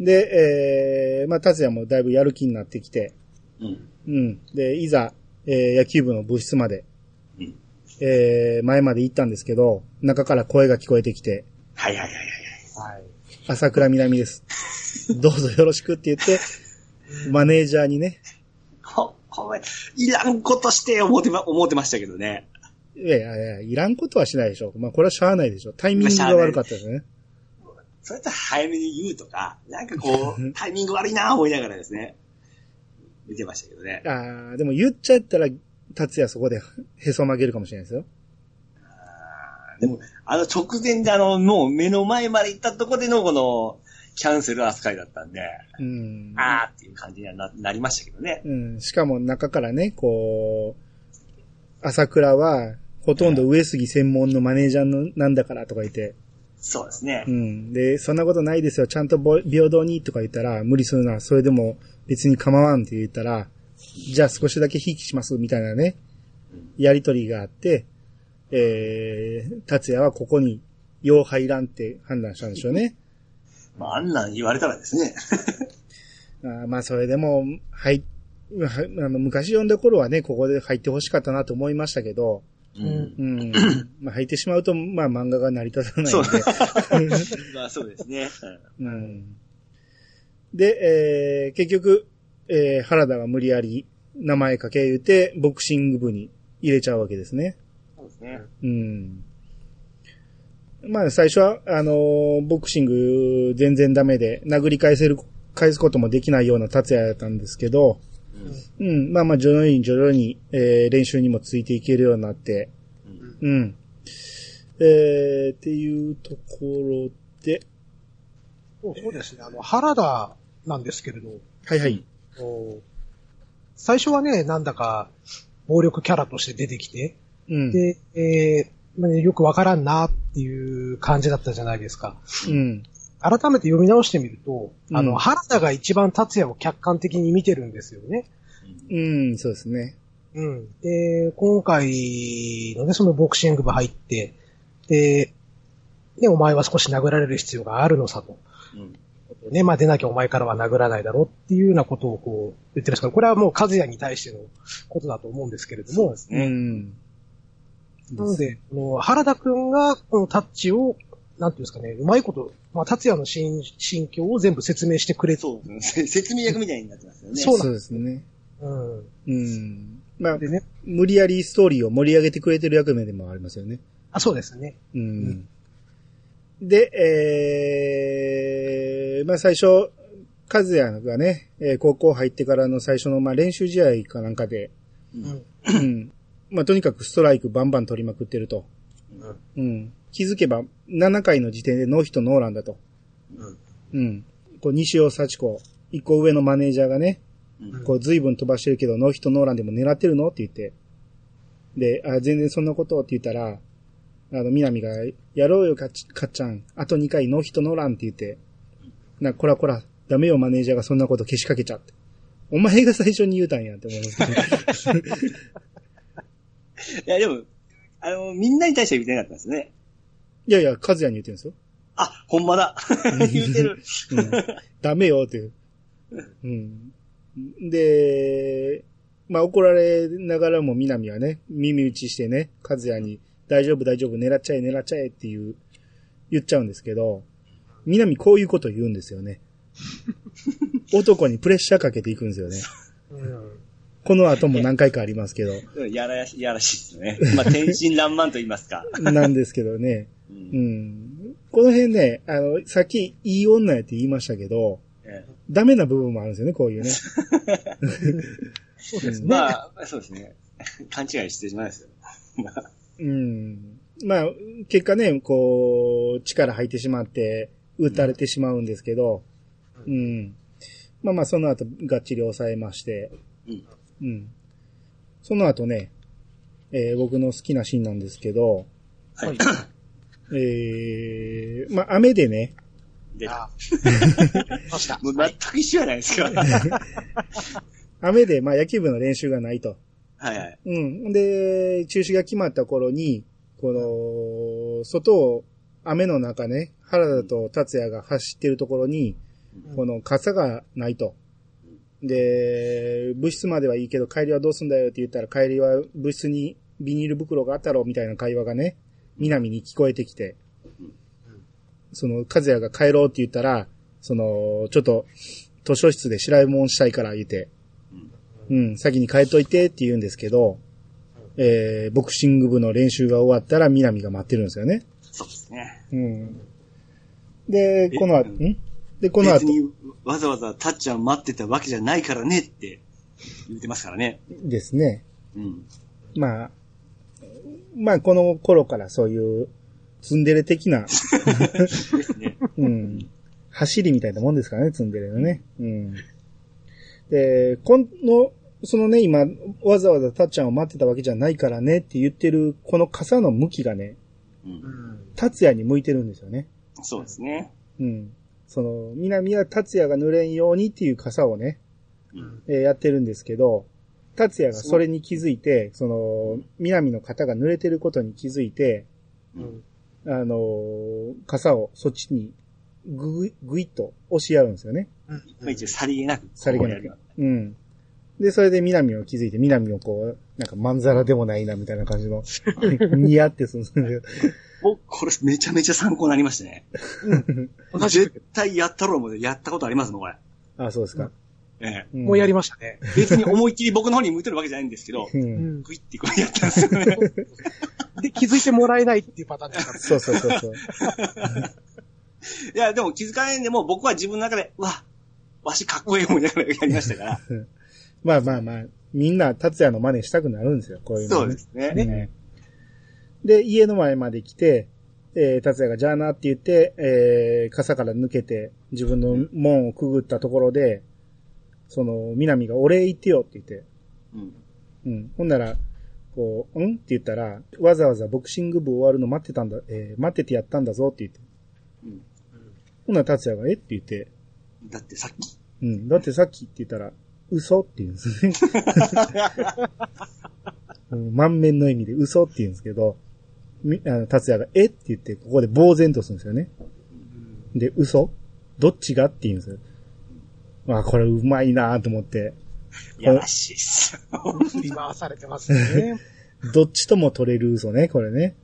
で、えー、まあ、達也もだいぶやる気になってきて、うん。うん。で、いざ、えー野球部の部室まで、うん。えー、前まで行ったんですけど、中から声が聞こえてきて、はいはいはいはい。はい。朝倉みなみです。どうぞよろしくって言って、マネージャーにね、ほ、ほんまにいらんことして思ってま、思ってましたけどね。いやいやいや、いらんことはしないでしょ。まあ、これはしゃあないでしょ。タイミングが悪かったですね。それと早めに言うとか、なんかこう、<laughs> タイミング悪いなぁ思いながらですね。見てましたけどね。ああ、でも言っちゃったら、達也そこでへそ曲げるかもしれないですよ。あーでも、あの直前であの、もう目の前まで行ったとこでのこの、キャンセル扱いだったんで、うん。あーっていう感じにはななりましたけどね。うん。しかも中からね、こう、朝倉は、ほとんど上杉専門のマネージャーのなんだからとか言って、そうですねう。ん。で、そんなことないですよ。ちゃんとぼ平等にとか言ったら、無理するな。それでも別に構わんって言ったら、じゃあ少しだけ引きしますみたいなね、やりとりがあって、えー、達也はここに、よう入らんって判断したんでしょうね。まあ、あんなん言われたらですね。<laughs> あーまあ、それでも、はい、はあの昔読んだ頃はね、ここで入ってほしかったなと思いましたけど、ううん。うん。まあ、入ってしまうと、まあ、漫画が成り立たないそうんで。<laughs> まあ、そうですね。うん。で、えー、結局、えー、原田が無理やり名前かけ言うて、ボクシング部に入れちゃうわけですね。そうですね。うん。まあ、最初は、あのーボクシング全然ダメで、殴り返せる、返すこともできないような達也だったんですけど、うん、まあまあ、徐々に徐々に、えー練習にもついていけるようになって、うんうん。えー、っていうところで、そうそうですね。あの、原田なんですけれど、はいはい。お最初はね、なんだか、暴力キャラとして出てきて、うん。で、えーまあねよくわからんなっていう感じだったじゃないですか。うん。改めて読み直してみると、あの、うん原田が一番達也を客観的に見てるんですよね。うん、そうですね。うん。で、今回のね、そのボクシング部入って、で、ね、お前は少し殴られる必要があるのさと。うん。ね、まあ出なきゃお前からは殴らないだろうっていうようなことをこう言ってるんですけど、これはもう和也に対してのことだと思うんですけれども、うね。ん。なので、この原田くんがこのタッチを、なんていうんですかね、うまいこと、まあ達也の心心境を全部説明してくれそうですね。<laughs> 説明役みたいになってますよね。そうですね。うん。うん。まあ、でね、無理やりストーリーを盛り上げてくれてる役目でもありますよね。あ、そうですね。うん。で、えー、まあ最初、和也がね、えー高校入ってからの最初の、まあ練習試合かなんかで、う。うんん。うん。まあとにかくストライクバンバン取りまくってると。うん。気づけば、7回の時点でノーヒットノーランだと。うん。うん。こう、西尾幸子、一個上のマネージャーがね、うん。こう、随分飛ばしてるけど、ノーヒットノーランでも狙ってるの？って言って。で、あ、全然そんなことって言ったら、あの、南が、やろうよ、かっちゃん。あと2回ノーヒットノーランって言って、な、こらこら、ダメよ、マネージャーがそんなことけしかけちゃって。お前が最初に言うたんやって思いますけど。<laughs> いや、でも、あの、みんなに対しては言ってなかったんですね。いやいや、和也に言ってるんですよ。あ、ほんまだ。言ってる。うん。ダメよっていう。うん。で、まあ怒られながらも南はね、耳打ちしてね、和也に大丈夫大丈夫狙っちゃえ狙っちゃえっていう、言っちゃうんですけど、南こういうこと言うんですよね。<laughs> 男にプレッシャーかけていくんですよね。うん。この後も何回かありますけど、やらし、やらしいですね。まあ、天真爛漫と言いますか。なんですけどね。う。うんん。この辺ね、あの、さっきいい女やって言いましたけど、えダメな部分もあるんですよね、こういうね。<laughs> そうですね。まあ、そうですね。勘違いしてしまいますよ。<laughs> まあうん。まあ、結果ね、こう、力入ってしまって、打たれてしまうんですけど、うん。まあまあ、その後、がっちり抑えまして、うん。うん。その後ね、えー僕の好きなシーンなんですけど、はい。えー、まあ、雨でね、で、あま <laughs> した。もう全く一緒じゃないですか。は <laughs> 雨で、まあ、野球部の練習がないと。いはい。うん。で、中止が決まった頃に、この、外を、雨の中ね、原田と達也が走ってるところに、この傘がないと。で、物質まではいいけど帰りはどうすんだよって言ったら帰りは物質にビニール袋があったろみたいな会話がね、南に聞こえてきて、その、和也が帰ろうって言ったら、その、ちょっと、図書室で調べ物したいから言って、うん、先に帰っといてって言うんですけど、えー、ボクシング部の練習が終わったら南が待ってるんですよね。そうですね。うん。で、えこの後、んで、この後、別にわざわざタッチャー待ってたわけじゃないからねって言ってますからね。ですね。うん。まあ、まあ、この頃からそういう、ツンデレ的な、ですね。うん、走りみたいなもんですからね、ツンデレのね。うん。で、この、そのね、今、わざわざタッちゃんを待ってたわけじゃないからねって言ってる、この傘の向きがね、うん。うん。達也に向いてるんですよね。そうですね。うん。その、南は達也が濡れんようにっていう傘をね、うん。えーやってるんですけど、達也がそれに気づいて、その、南の肩が濡れてることに気づいて、うん。あのー傘をそっちにぐい、ぐいっと押し合うんですよね。まあ一応さりげなく。さりげなくこうん。で、それで南を気づいて、南をこう、なんかまんざらでもないな、みたいな感じの、<laughs> 似合ってするんですけど僕、これめちゃめちゃ参考になりましたね。<laughs> 絶対やったろうもんでやったことありますもん、これ。あ、そうですか。ええ。んもうやりましたね。別に思いっきり僕の方に向いてるわけじゃないんですけど、う。うんん。グイってこうやったんですよね。<laughs> で、気づいてもらえないっていうパターンですから。そうそうそうそう。いや、でも気づかないんでも僕は自分の中で、うわ、わしかっこいい思いながらやりましたから。<laughs> まあまあまあ、みんな達也の真似したくなるんですよ、こういうの、そうですね。ね。で、家の前まで来て、えー、達也がじゃあなって言って、えー、傘から抜けて、自分の門をくぐったところで、その、南がお礼言ってよって言って、うん。うん。ほんなら、こう、うん？って言ったら、わざわざボクシング部終わるの待ってたんだ、えー、待っててやったんだぞって言って。うん。ほんなら達也が、えって言って、だってさっき。うん、だってさっきって言ったら、嘘って言うんですね。<laughs> うん満面の意味で嘘って言うんですけど、みあの、達也が、えって言って、ここで呆然とするんですよね。で、嘘？どっちが？って言うんですよ。まあ、これうまいなと思って、いやらしいっすよ。振り回されてますね。<laughs> どっちとも取れる嘘ね、これね。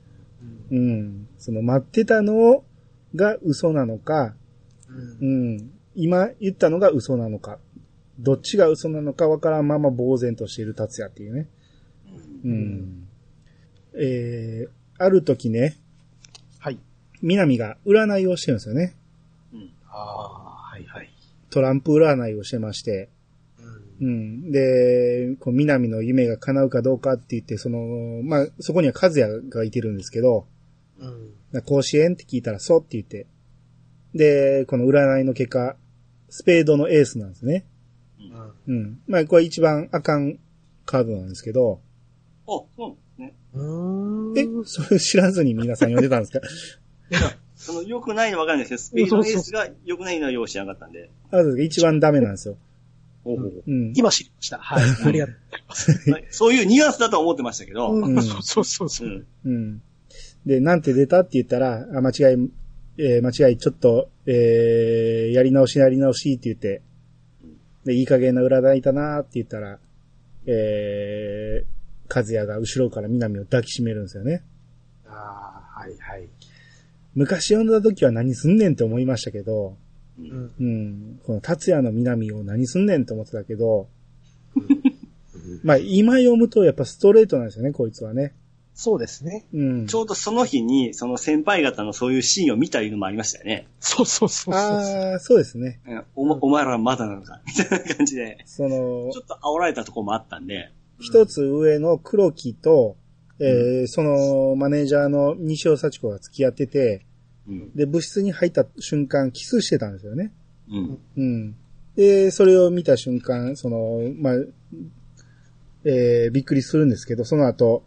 うん。その待ってたのが嘘なのか、うんうん。今言ったのが嘘なのか、どっちが嘘なのかわからんまま呆然としている達也っていうね。うん。えー、ある時ね、はい。南が占いをしてるんですよね。ああ、はいはい。トランプ占いをしてまして、うん。で、こう、南の夢が叶うかどうかって言って、その、まあ、そこには和也がいてるんですけど、うん。甲子園って聞いたらそうって言って、で、この占いの結果、スペードのエースなんですね。うん。まあ、これ一番あかんカードなんですけど、あ、そうね。うん。え、それ知らずに皆さん読んでたんですか？その、良くないのはわかんないですけど、スペードのエースが良くないのは用意しなかったんで。あと一番ダメなんですよ。ほうん。今知りました。はい。ありがとうございます。<laughs> はいそういうニュアンスだとは思ってましたけど、<laughs> そうそうそう。うん。で、なんて出たって言ったら、あ、間違い、えー間違い、ちょっと、えー、やり直しやり直しって言って、で、いい加減な占いだなって言ったら、えー、和也が後ろから南を抱きしめるんですよね。ああ、はいはい。昔読んだ時は何すんねんって思いましたけど、うん。うん、この達也の南を何すんねんって思ってたけど、まあ今読むとやっぱストレートなんですよね、こいつはね。そうですね。うん。ちょうどその日に、その先輩方のそういうシーンを見たいうのもありましたよね。そうそうそうそう。ああ、そうですね。うんおお前らまだなのか、みたいな感じで、そのちょ、っと煽られたところもあったんで、一つ上の黒木と、えーそのマネージャーの西尾幸子が付き合ってて、うん。で、部室に入った瞬間、キスしてたんですよね。うん。うん。で、それを見た瞬間、その、まあ、えーびっくりするんですけど、その後、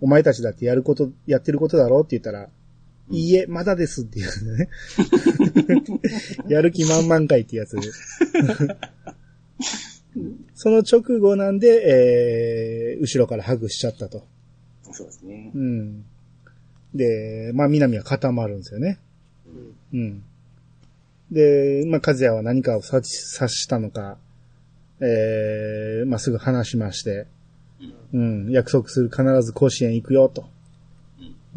お前たちだってやること、やってることだろうって言ったら、いいえ、まだですって言うんだね。<laughs> やる気満々かいってやつで。<laughs> その直後なんで、えー後ろからハグしちゃったと。そうですねう。ん。で、まあ、南は固まるんですよね。うん。で、まあ、和也は何かを察したのか、えー、まあ、すぐ話しまして、うん、約束する必ず甲子園行くよ、と。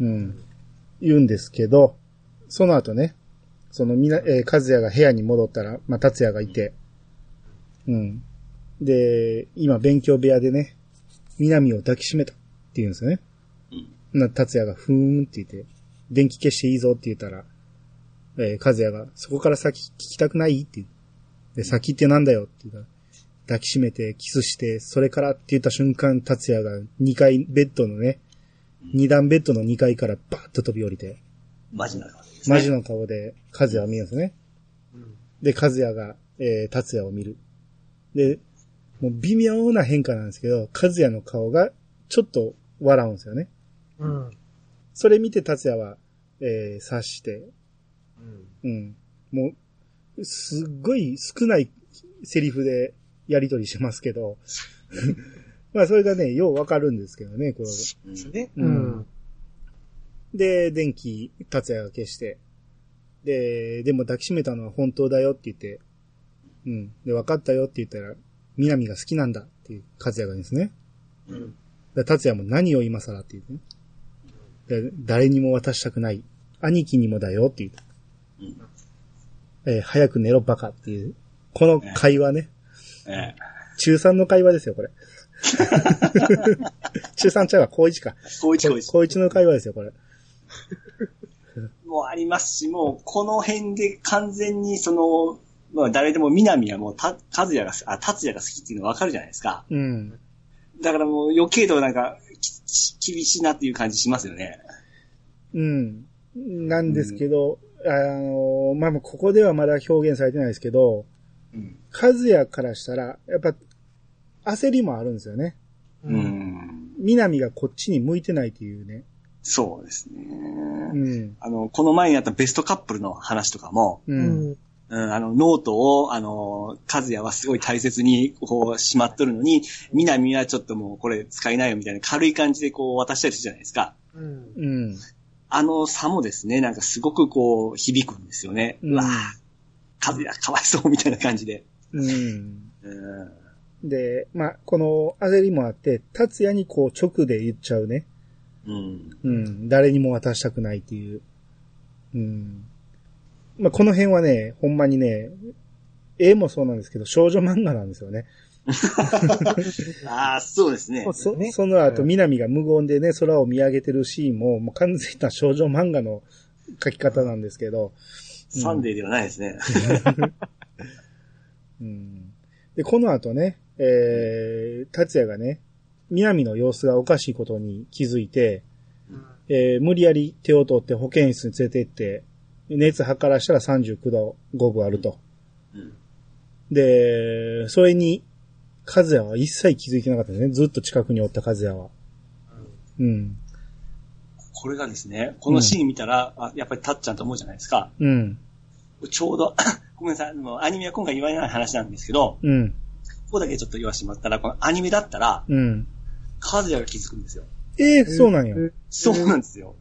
うん。言うんですけど、その後ね、そのみな、えー、和也が部屋に戻ったら、まあ、達也がいて、うん。で、今勉強部屋でね、南を抱きしめたって言うんですよね。な、達也がふーんって言って、電気消していいぞって言ったら、えー、和也が、そこから先聞きたくないってで、先ってなんだよって言ったら、抱きしめて、キスして、それからって言った瞬間、達也が2階、ベッドのね、2段ベッドの2階からバーッと飛び降りて、マジな感じですね。マジの顔で、和也を見るんですね。で、和也が、えー、達也を見る。で、もう微妙な変化なんですけど、和也の顔が、ちょっと笑うんですよね。うん。それ見て達也は、えー、察して、うん。もう、すっごい少ないセリフでやりとりしてますけど、<laughs> まあそれがね、ようわかるんですけどね、こうんですね。ううんん。う。で、電気、達也が消して、で、でも抱きしめたのは本当だよって言って、うん。で、分かったよって言ったら、南が好きなんだっていう和也がですね。うんで達也も何を今更って言ってね。で誰にも渡したくない。兄貴にもだよって言って。うんえー早く寝ろバカっていう。この会話ね。ええ中3の会話ですよ、これ。<laughs> 中3ちゃうわ、高1か。高一高一。高1の会話ですよ、これ。もうありますし、もうこの辺で完全にその、まあ誰でも南はもうた、和也が、あ、達也が好きっていうのわかるじゃないですか。うん。だからもう余計となんか、き厳しいなっていう感じしますよね。うん。なんですけど、あのーまあ、ここではまだ表現されてないですけど、うん。和也からしたら、やっぱ、焦りもあるんですよね。うん。南がこっちに向いてないというね。そうですね。うん。あの、この前にあったベストカップルの話とかも、う。うんん。うん、あの、ノートを、あの、和也はすごい大切に、こう、しまっとるのに、南はちょっともう、これ使えないよみたいな軽い感じでこう、渡したりするじゃないですか。うん。うん。あの差もですね、なんかすごくこう、響くんですよね。うんうわぁ、和也かわいそうみたいな感じで。うん。うん。で、まあ、この焦りもあって、達也にこう直で言っちゃうね。うん。うん。誰にも渡したくないっていう。うん。まあ、この辺はね、ほんまにね、絵もそうなんですけど、少女漫画なんですよね。<laughs> ああ、そうですね。そねその後、うん南が無言でね、空を見上げてるシーンも、もう完全な少女漫画の描き方なんですけど、サンデーではないですね。うん。で、この後ね、えー、達也がね、南の様子がおかしいことに気づいて、えー無理やり手を取って保健室に連れて行って、熱測らしたら39度5分あると。うんで、それに、和也は一切気づいてなかったんですね。ずっと近くにおった和也は。うん。これがですね、このシーン見たら、あやっぱりタッちゃんと思うじゃないですか。うん。ちょうど、<coughs> ごめんなさい、もうアニメは今回言われない話なんですけど、うん。ここだけちょっと言わせてもらったら、このアニメだったら、うん。和也が気づくんですよ。えー、そうなんや。そうなんですよ。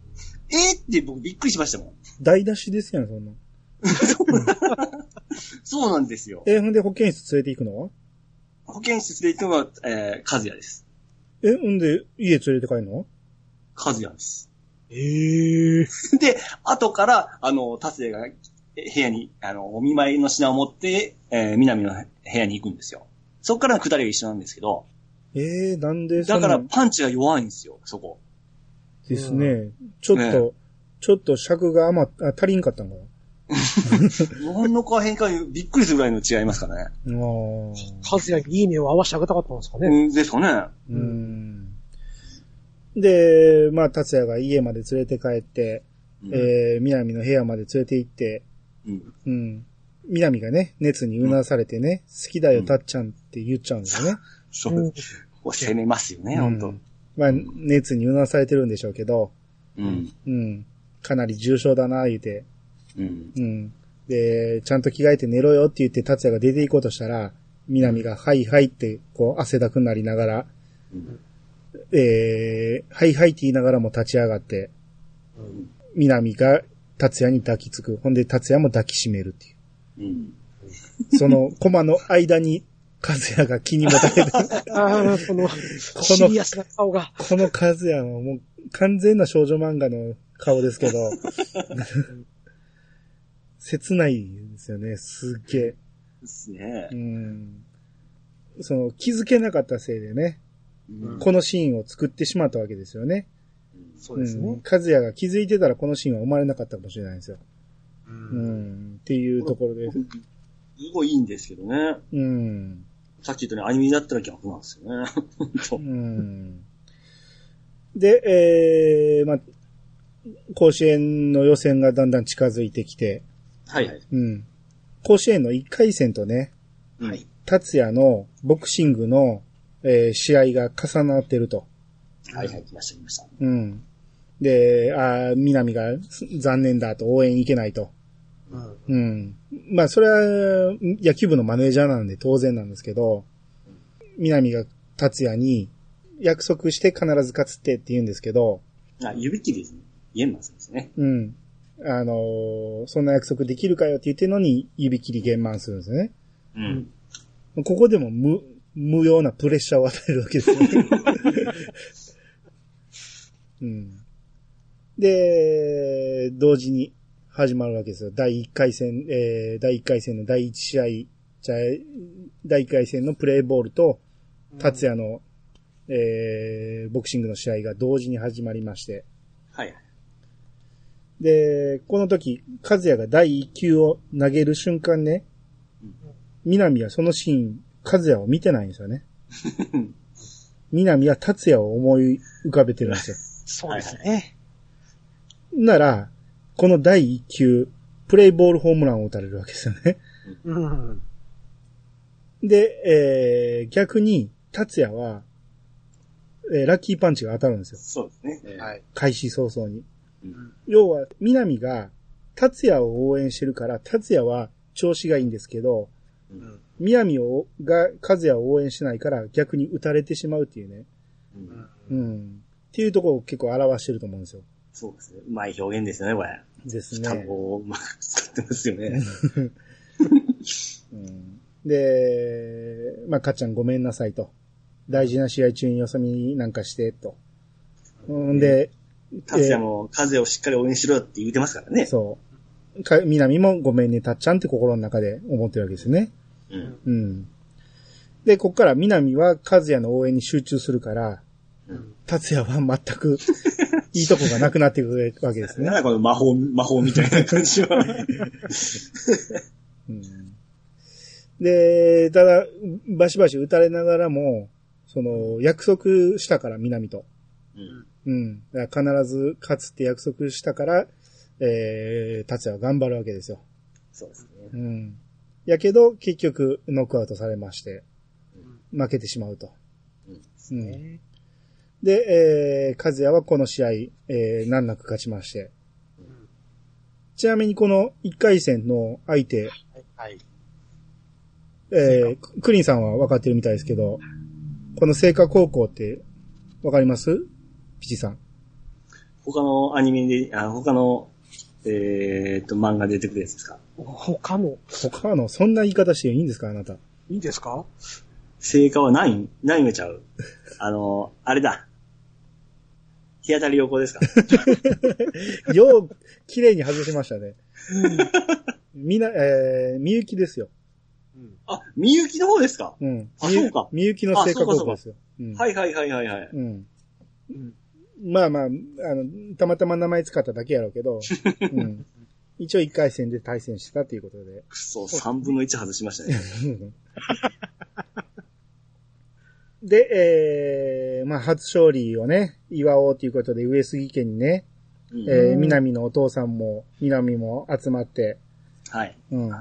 えー、って僕びっくりしましたもん。大出しですやん、そんな。<laughs> そうなんですよ。えー、ほんで保健室連れて行くのは？保健室で行くのは、えー、和也です。え、ほんで家連れて帰るの？和也です。ええ <laughs> で、後から、あの、達也がえ部屋に、あの、お見舞いの品を持って、えー、南の部屋に行くんですよ。そこからの二人が一緒なんですけど、えー、なんでだからパンチが弱いんですよ、そこ。ですね。ちょっと、ねちょっと尺が余っ、あ、足りんかったんか何のか変化にびっくりするぐらいの違いますかね。な。あー和也にいい目を合わせてあげたかったんですかね。うん、ですかね。うん。で、まあ、達也が家まで連れて帰って、うんえー、南の部屋まで連れて行って、うんうん。南がね、熱にうなされてね、好きだよ、うんたっちゃんって言っちゃうんですよね。そう。攻めますよね、うん本まあ、熱にうなされてるんでしょうけど、当。うん。うん。かなり重症だな、言うて。うん。うん。で、ちゃんと着替えて寝ろよって言って、達也が出て行こうとしたら、南が、はいはいって、こう、汗だくになりながら、うんえー、はいはいって言いながらも立ち上がって、南が達也に抱きつく。ほんで、達也も抱きしめるっていうん。う。その、コマの間に、和也が気にもたれてる。ああ、この、シリアスな顔が。この和也はもう、完全な少女漫画の顔ですけど、切ないですよね、すっげえ。ですねう。ん。その、気づけなかったせいでね、うんこのシーンを作ってしまったわけですよね。そうですね。ん。和也が気づいてたらこのシーンは生まれなかったかもしれないんですよ。ううんん。っていうところです。すごいいいんですけどね。うん。さっき言ったようにアニメだったら逆なんですよね。<laughs> うん。で、えー、まあ、甲子園の予選がだんだん近づいてきて、はいはい。うん。甲子園の1回戦とね、はい。達也のボクシングの、えー試合が重なってると。はいはい、来ました来ました。うん。で、あー南がす残念だと応援行けないと。うんうん。まあ、それは野球部のマネージャーなんで当然なんですけど、南が達也に約束して必ず勝つってって言うんですけど、あ、指切りですね。イエンマスですね。うん。あのーそんな約束できるかよって言ってるのに指切り減満するんですよね。うん。ここでも無、無用なプレッシャーを与えるわけですよね。<laughs> うん。で、同時に始まるわけですよ。第1回戦、えー、第1回戦の第1試合、じゃあ第1回戦のプレイボールと、達也の、えー、ボクシングの試合が同時に始まりまして、はいはい。で、この時、和也が第1球を投げる瞬間ね、南はそのシーン、和也を見てないんですよね。<laughs> 南は達也を思い浮かべてるんですよ。<laughs> そうですね。なら、この第1球、プレイボールホームランを打たれるわけですよね。うん。で、えー、逆に、達也は、えーラッキーパンチが当たるんですよ。そうですね。はい。開始早々に。うん要は、南が、達也を応援してるから、達也は調子がいいんですけど、うん。南を、が、和也を応援してないから、逆に打たれてしまうっていうね。うんうん。っていうところを結構表してると思うんですよ。そうですね。うまい表現ですよね、これ。ですね。うまく使ってますよね。<laughs> うん、で、まあ、かっちゃんごめんなさいと。大事な試合中によそ見なんかして、と。うんで、達也も風をしっかり応援しろって言ってますからね。そう。か、南もごめんね、たっちゃんって心の中で思ってるわけですね。うん。うん。で、こっから南は和也の応援に集中するから、うん達也は全くいいとこがなくなっていくわけですねなん。だこの魔法、魔法みたいな感じは。うんで、ただ、バシバシ打たれながらも、その、約束したから、南と。うんうん。だから必ず勝つって約束したから、えー、達也は頑張るわけですよ。そうですね。うん。やけど、結局、ノックアウトされまして、負けてしまうと。うん。ねで、えー、和也はこの試合、えー、難なく勝ちまして。ちなみにこの1回戦の相手、はい。はい。えー、クリンさんは分かってるみたいですけど、この聖火高校って、分かります？ピチさん。他のアニメで、あ他の、えーっと、漫画出てくるやつですか？他の、他の、そんな言い方していいんですかあなた？いいですか？成果はないないめちゃう？あの、あれだ。日当たり良好ですか？<laughs> よう、綺麗に外しましたね。みな、えー、みゆきですよ。うん。あ、みゆきの方ですか？うん。あそうかみゆきの聖火高校ですよ。うん。はいはいはいはいはい。うん。うん。まあまあ、あの、たまたま名前使っただけやろうけど、<laughs> うん。一応一回戦で対戦したということで。くそ、3分の1外しましたね。<laughs> で、えー、まあ初勝利をね、祝おうということで上杉家にね、うんえー、南のお父さんも、南も集まって、はい。うん。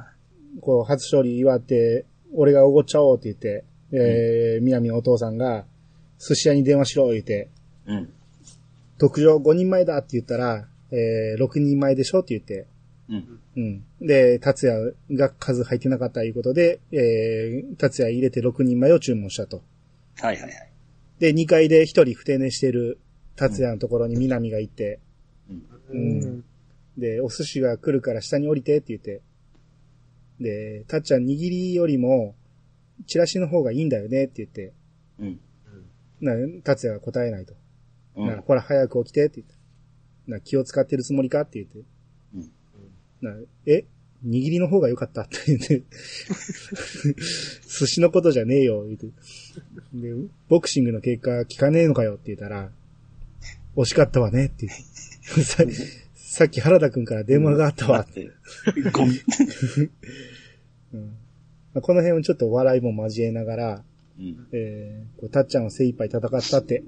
こう、初勝利祝って、俺がおごっちゃおうって言って、えー、南のお父さんが、寿司屋に電話しろ言って、うん。特上5人前だって言ったら、えー、6人前でしょって言って、うん。うん。で、達也が数入ってなかったいうことで、えー、達也入れて6人前を注文したと。はいはいはい。で、2階で1人不定寝してる達也のところに南が行って、うん。うんで、お寿司が来るから下に降りてって言って、で、たっちゃん握りよりも、チラシの方がいいんだよねって言って、うん。な、達也が答えないと。な、うん。ほら早く起きてって言って。な、気を使ってるつもりかって言って。うんな、え握りの方が良かったって言って。寿司のことじゃねえよ、言って。で、ボクシングの結果聞かねえのかよって言ったら、惜しかったわねって言って。ささっき原田くんから電話があったわって。って。ゴミ。うんまあこの辺をちょっと笑いも交えながら、うん。えーこうたっちゃんは精一杯戦ったって、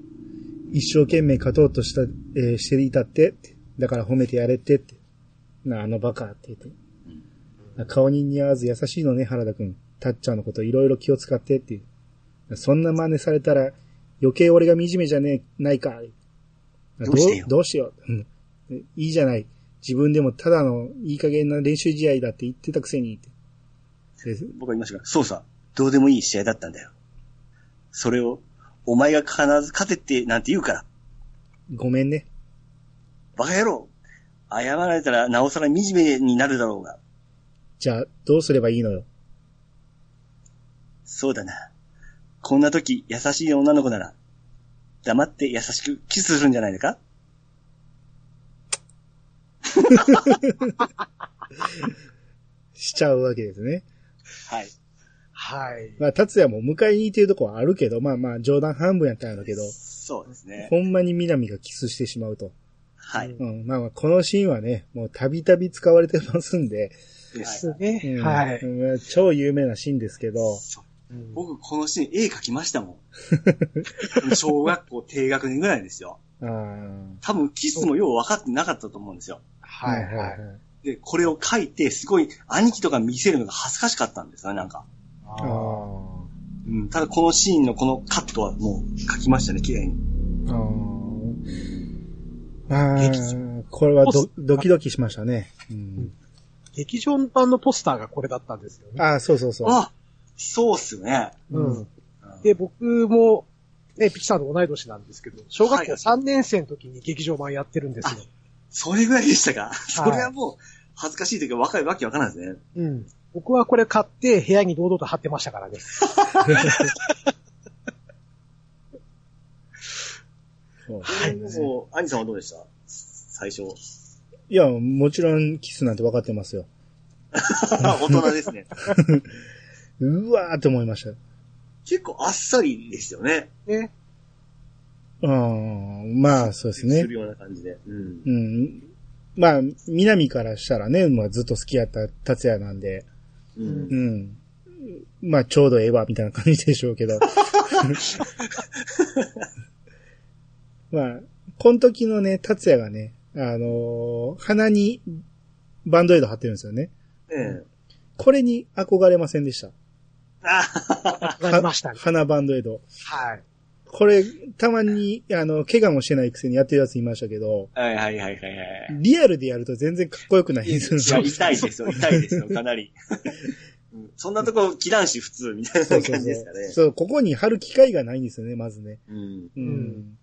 一生懸命勝とうとした、えーしていたってって、だから褒めてやれってって、な、あのバカって言って、顔に似合わず優しいのね、原田くん。たっちゃんのこといろいろ気を使ってっていう。そんな真似されたら余計俺が惨めじゃねえ、ないか。どうしてよ？どうしよう。うんいいじゃない。自分でもただのいい加減な練習試合だって言ってたくせに僕は言いましたが、そうさ、どうでもいい試合だったんだよ。それを、お前が必ず勝てってなんて言うから。ごめんね。バカ野郎謝られたらなおさら惨めになるだろうが。じゃあ、どうすればいいのよ。そうだな。こんな時、優しい女の子なら、黙って優しくキスするんじゃないのか？しちゃうわけですね。はい。はい。まあ、達也も迎えに行ってるとこはあるけど、まあまあ、冗談半分やったんだけど、そうですね。ほんまに南がキスしてしまうと。はい。うん、まあまあ、このシーンはね、もうたびたび使われてますんで、ですね。うんはい。うん超有名なシーンですけど、僕、このシーン、絵描きましたもん。<laughs> 小学校低学年ぐらいですよ。多分、キスもよう分かってなかったと思うんですよ。はい。はい。で、これを書いて、すごい、兄貴とか見せるのが恥ずかしかったんですよね、なんか。ああ。うん、ただこのシーンのこのカットはもう書きましたね、綺麗に。あーあこれはドドキドキしましたね。うん、劇場版のポスターがこれだったんですよね。ああ、そうそうそう。あ、そうっすよね。うん。で、僕も、ね、ピチさんと同い年なんですけど、小学校はい3年生の時に劇場版やってるんですよ。それぐらいでしたか。それはもう、恥ずかしいというか若いわけわからないですね。うん。僕はこれ買って部屋に堂々と貼ってましたからね。<laughs> そうえーもう、アニさんはどうでした？最初。いや、もちろんキスなんて分かってますよ。<laughs> 大人ですね。<laughs> うわーって思いました。結構あっさりですよね。ね。うん、まあ、そうですねす。るような感じで。うん。うん。まあ、南からしたらね、まあずっと好きやった達也なんで、う。うんん。まあ、ちょうどええわ、みたいな感じでしょうけど。<laughs> まあ、この時のね、達也がね、あのー鼻にバンドエイド貼ってるんですよね。ええ。これに憧れませんでした。あわかりましたね。鼻バンドエイド。はい。これ、たまに、あの、怪我もしてないくせにやってるやついましたけど、はいはいはいはいはい。リアルでやると全然かっこよくないんですいや、よ。痛いですよ、痛いですよ、かなり。<laughs> うんそんなとこ、気男子普通みたいな感じですかね。そう。そう、ここに貼る機会がないんですよね、まずね。うん。うん。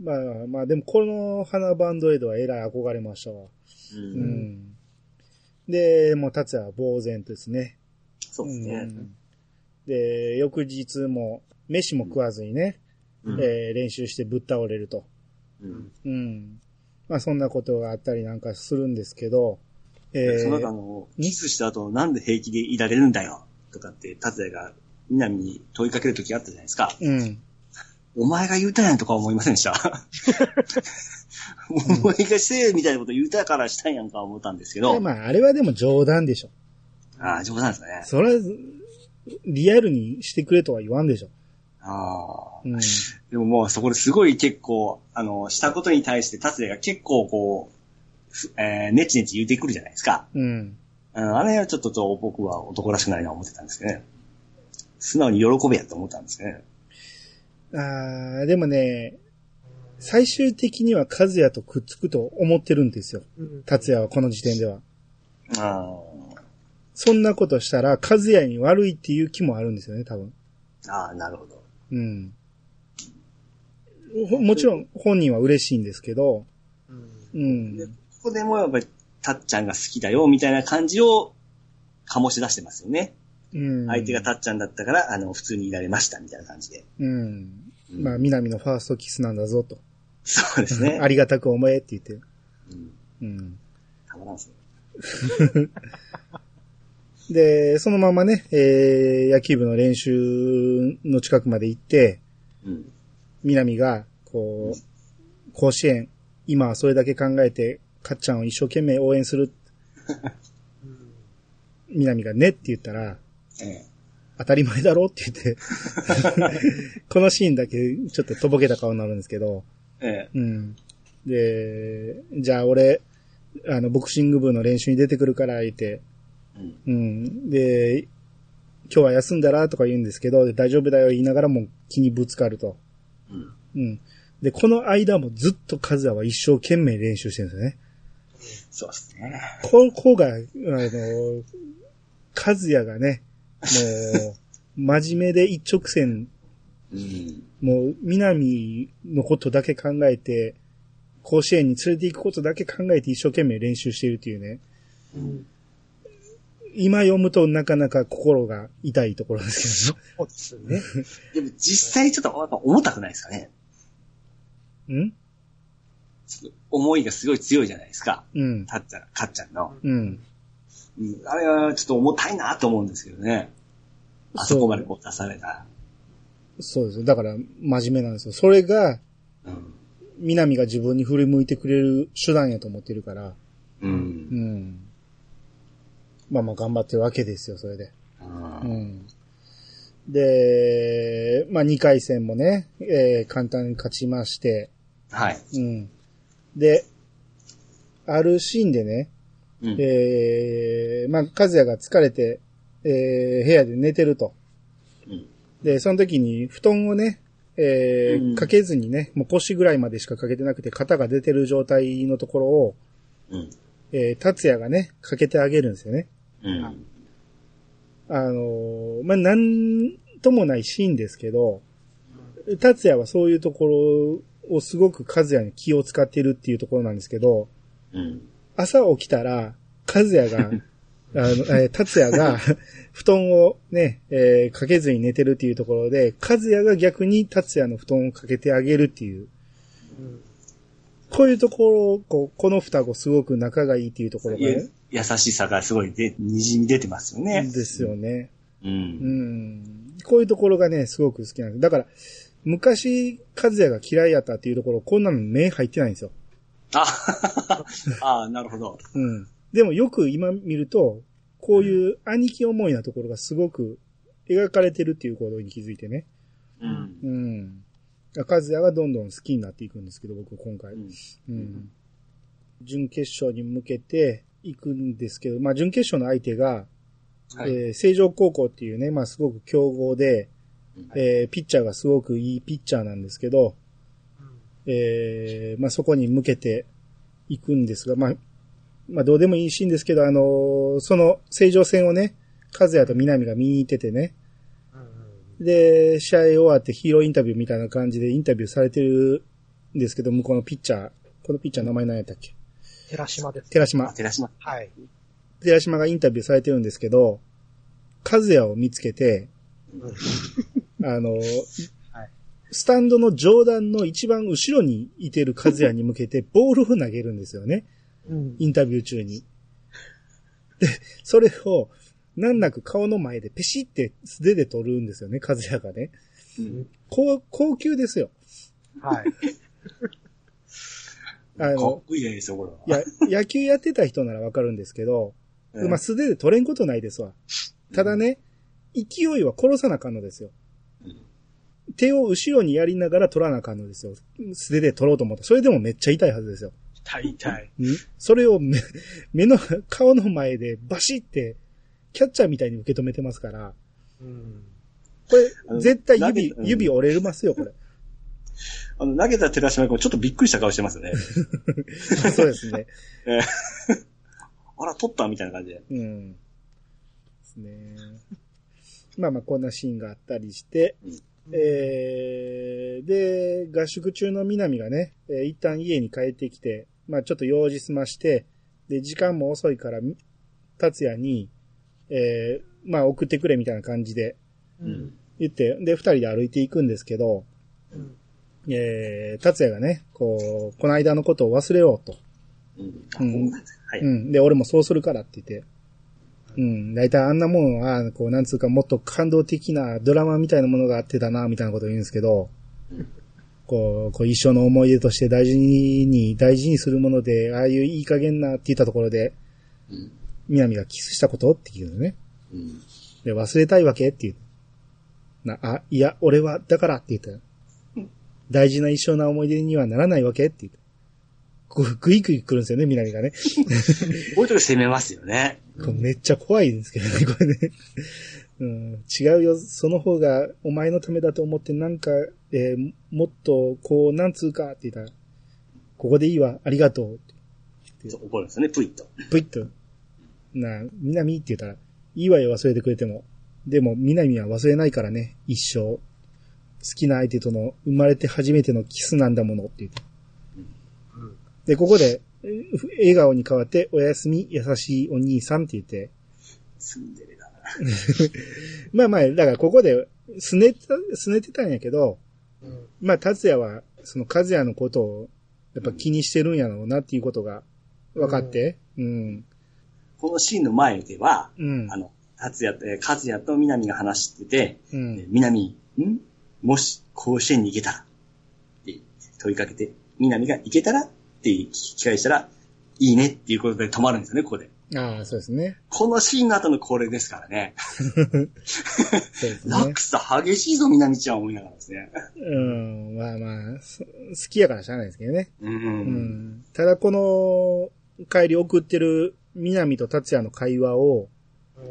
うんまあまあ、でもこの花バンドエイドはえらい憧れましたわ。う。うんん。で、もう達也は呆然とですね。そうですね。んで、翌日も、飯も食わずにね、うんえー練習してぶっ倒れると。うんうん。まあそんなことがあったりなんかするんですけど、えその後あー、の、キスした後なんで平気でいられるんだよとかって、達也が南に問いかける時あったじゃないですか。うん。お前が言うたやんとか思いませんでした？お前がせえみたいなこと言うたからしたんやんか思ったんですけど。でまああれはでも冗談でしょ。ああ、冗談ですね。それは、リアルにしてくれとは言わんでしょ。ああ。うん。でももうそこですごい結構、あの、したことに対して達也が結構こう、ふえー、ネチネチ言うてくるじゃないですか。うん。うん、あれはちょっとと僕は男らしくないな思ってたんですけどね。素直に喜べやと思ったんですね。あーでもね、最終的には和也とくっつくと思ってるんですよ。うん達也はこの時点では。あそんなことしたら、和也に悪いっていう気もあるんですよね、多分。あ、ああ、なるほど。うん。ほもちろん本人は嬉しいんですけど、うんうん。ここでもやっぱり、たっちゃんが好きだよ、みたいな感じを、醸し出してますよね。うん。相手がたっちゃんだったから、あの、普通にいられました、みたいな感じで。うん。うんまあ、南のファーストキスなんだぞと。そうですね。ありがたく思えって言って。うん。うん。たまらんですね。<laughs> で、そのままね、えー、野球部の練習の近くまで行って、うん。南が、こう、甲子園、今はそれだけ考えて、かっちゃんを一生懸命応援する。<laughs> 南がねって言ったら、ええ。当たり前だろって言って、<laughs> このシーンだけちょっととぼけた顔になるんですけど、ええ。うん。で、じゃあ俺、あの、ボクシング部の練習に出てくるから、言って、うん。うん。で、今日は休んだらとか言うんですけど、大丈夫だよ言いながらも気にぶつかると。うん。うん。で、この間もずっとカズヤは一生懸命練習してるんですよね。そうですね。ここが、あの、カズヤがね、もう、真面目で一直線、うん。もう、南のことだけ考えて、甲子園に連れて行くことだけ考えて一生懸命練習しているっていうね。うん今読むとなかなか心が痛いところですそうですね。でも実際ちょっとやっぱ重たくないですかね。けどね。思いがすごい強いじゃないですか。んうん。たっちゃん、かっちゃんの。うん。うん。あれはちょっと重たいなと思うんですけどね。あそこまでこう出された。そうです。だから、真面目なんですよ。それが、うん。南が自分に振り向いてくれる手段やと思ってるから、う。うんん。まあまあ頑張ってるわけですよ、それで。う。うんん。で、まあ2回戦もね、えー簡単に勝ちまして、はい。うん。で、あるシーンでね、うん。えー、まあ、和也が疲れて、えー、部屋で寝てると。うんで、その時に布団をね、えーうんかけずにね、もう腰ぐらいまでしかかけてなくて、肩が出てる状態のところを、うん。えー、達也がね、かけてあげるんですよね。うん。あのーまあ、なんともないシーンですけど、達也はそういうところをすごく和也に気を使ってるっていうところなんですけど、うん。朝起きたら、和也が、<laughs> あの、えー達也が、<laughs> 布団をね、えーかけずに寝てるっていうところで、和也が逆に達也の布団をかけてあげるっていう、うんこういうところ、こう、この双子すごく仲がいいっていうところがゆね、優しさがすごいで、にじみ出てますよね。ですよね。う。うんん。こういうところがね、すごく好きなんです。だから、昔、和也が嫌いやったっていうところ、こんなの目入ってないんですよ。あ、<laughs> あなるほど。うん。でもよく今見ると、こういう兄貴思いなところがすごく描かれてるっていうことに気づいてね。うん。うん。和也がどんどん好きになっていくんですけど、僕今回。うんうん。準決勝に向けて行くんですけど、まあ準決勝の相手が、はい。えー、成城高校っていうね、まあすごく強豪で、えーピッチャーがすごくいいピッチャーなんですけど、えーまあそこに向けて行くんですが、まあ、まあどうでもいいシーンですけど、あのーその成城戦をね、和也と南が見に行っててね、で、試合終わってヒーローインタビューみたいな感じでインタビューされてるんですけど、向こうのピッチャー、このピッチャー名前何やったっけ？寺島です。寺島あ、。寺島。はい。寺島がインタビューされてるんですけど、和也を見つけて、あの、スタンドの上段の一番後ろにいてる和也に向けてボールを投げるんですよね。うん。インタビュー中に。で、それを難なく顔の前でペシって素手で取るんですよね、和也がね。うん。高、高級ですよ。はい。<laughs> あかっの、こいいですよ、これは。いや、野球やってた人ならわかるんですけど、うんまあ素手で取れんことないですわ。ただね、勢いは殺さなあかんのですよ。手を後ろにやりながら取らなあかんのですよ。素手で取ろうと思ったら。それでもめっちゃ痛いはずですよ。痛い痛い。ん？それを目 <laughs> 目の、顔の前でバシって、キャッチャーみたいに受け止めてますから、うん。これ、絶対指、うん指折れますよ、これ。あの、投げた寺島君ちょっとびっくりした顔してますよね。<laughs> そうですね。えー <laughs> あら、取ったみたいな感じで。うん。ですね。まあまあ、こんなシーンがあったりして、えー、で、合宿中の南がね、えー一旦家に帰ってきて、まあちょっと用事済まして、で、時間も遅いから、み達也に、えー、まあ送ってくれみたいな感じでうん。言って、で、二人で歩いていくんですけど、うん。えー、達也がね、こう、この間のことを忘れようと。うん。あうんはい。うん。で、俺もそうするからって言って。うん。大体あんなもんは、こう、なんつうか、もっと感動的なドラマみたいなものがあってたな、みたいなことを言うんですけど、こう、こう一生の思い出として大事に、大事にするもので、ああいういい加減なって言ったところで、うん。南がキスしたことって言うのね。うん。で、忘れたいわけって言う。な、あ、いや、俺は、だからって言った。大事な一生な思い出にはならないわけって言った。こう、ぐいぐい来るんですよね、南がね。<laughs> こういう時攻めますよね。めっちゃ怖いんですけどね、これね。うん、違うよ、その方がお前のためだと思ってなんか、えーもっと、こう、なんつうかって言ったら、ここでいいわ、ありがとうって。怒るんですよね、プイッと。ぷいっと。な、南って言ったら、いいわよ、忘れてくれても。でも、南は忘れないからね、一生。好きな相手との生まれて初めてのキスなんだものって言って。で、ここで、えー笑顔に変わって、おやすみ、優しいお兄さんって言って、住んでるな。<laughs> まあまあ、だからここで、すねてた、すねてたんやけど、うん。まあ、達也は、その和也のことを、やっぱ気にしてるんやろうなっていうことが分かって、うん、このシーンの前では、うん、あの、達也、えー和也と南が話してて、うん。で、南、ん？もし甲子園に行けたらって問いかけて、南が行けたらって聞き返したら、いいねっていうことで止まるんですよね、ここで。ああ、そうですね。このシーンの後のこれですからね。そうですね。落差激しいぞ、南ちゃん思いながらですね。うん、まあまあ、そ好きやからしゃあないですけどね。うん。うん。ただこの、帰り送ってる南と達也の会話を、うん。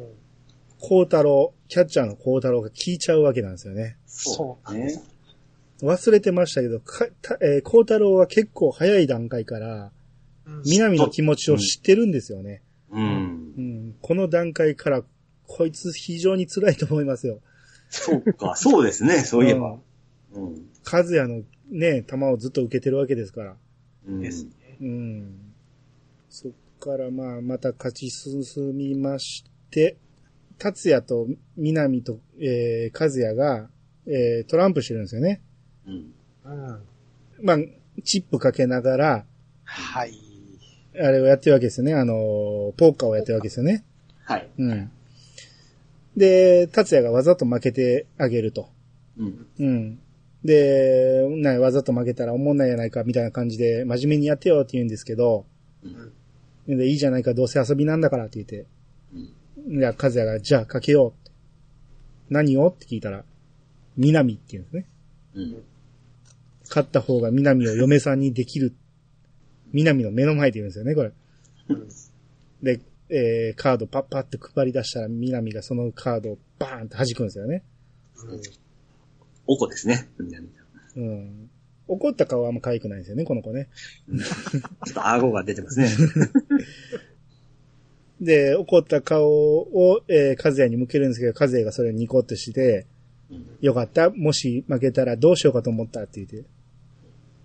孝太郎、キャッチャーの孝太郎が聞いちゃうわけなんですよね。そうね。忘れてましたけど、か、たえー、孝太郎は結構早い段階から、うん南の気持ちを知ってるんですよね。うんう。ん。この段階から、こいつ非常に辛いと思いますよ。そうか、そうですね、そういえば。うん。和也のね、球をずっと受けてるわけですから。うんですね。うん。そっからまあ、また勝ち進みまして、達也と南と、えー、和也が、えー、トランプしてるんですよね。うん。うん。まあ、チップかけながら、はい。あれをやってるわけですよね。あの、ポーカーをやってるわけですよね。はい。うん。で、達也がわざと負けてあげると。うん。うん。で、なわざと負けたら思んないやないか、みたいな感じで、真面目にやってよって言うんですけど、うん。で、いいじゃないか、どうせ遊びなんだからって言って、うん。いや、和也が、じゃあかけようって。何を？って聞いたら、南って言うんですね。うん。勝った方が南を嫁さんにできる。南の目の前で言うんですよね、これ。で、えー、カードパッパって配り出したら、南がそのカードをバーンって弾くんですよね。おこですね。南ちゃんうん。怒った顔はあんま可愛くないんですよね、この子ね。ちょっと顎が出てますね。<laughs> で、怒った顔を、えー、和也に向けるんですけど、和也がそれをニコッとして、うんよかった。もし負けたらどうしようかと思ったって言って。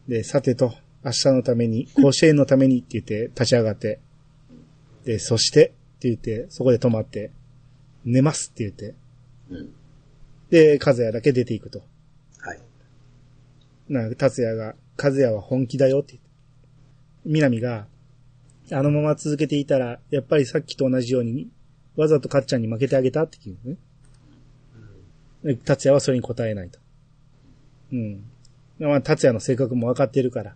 で、さてと、明日のために、甲子園のためにって言って立ち上がって。で、そしてって言って、そこで止まって、寝ますって言って。うん。で、和也だけ出ていくと。はい。な、達也が、和也は本気だよって言って。南が、あのまま続けていたら、やっぱりさっきと同じように、わざとかっちゃんに負けてあげたって言うのね。で達也はそれに答えないと。うん。まあ、達也の性格も分かってるから、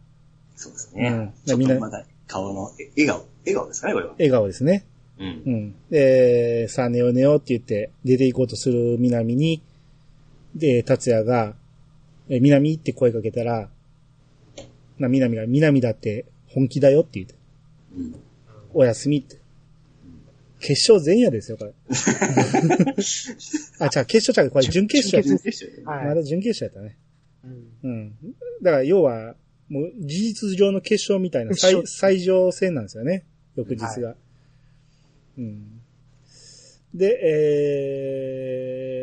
そうですうんね。ちょっみんなとまだ顔のえ笑顔。笑顔ですかね、これは。笑顔ですね。うんう。ん。で、さあ寝よう寝ようって言って出て行こうとする南に、で、達也が、え、南って声かけたら、な、南が、南だって本気だよって言って、うん。おやすみって。決勝前夜ですよ、これ。<laughs> あ、じゃあ決勝ちゃう、これ準決勝。準準決勝はいまだ準決勝やったね。うんうん。だから要は、もう事実上の決勝みたいな決最勝最上戦なんですよね。翌日が。うん。で、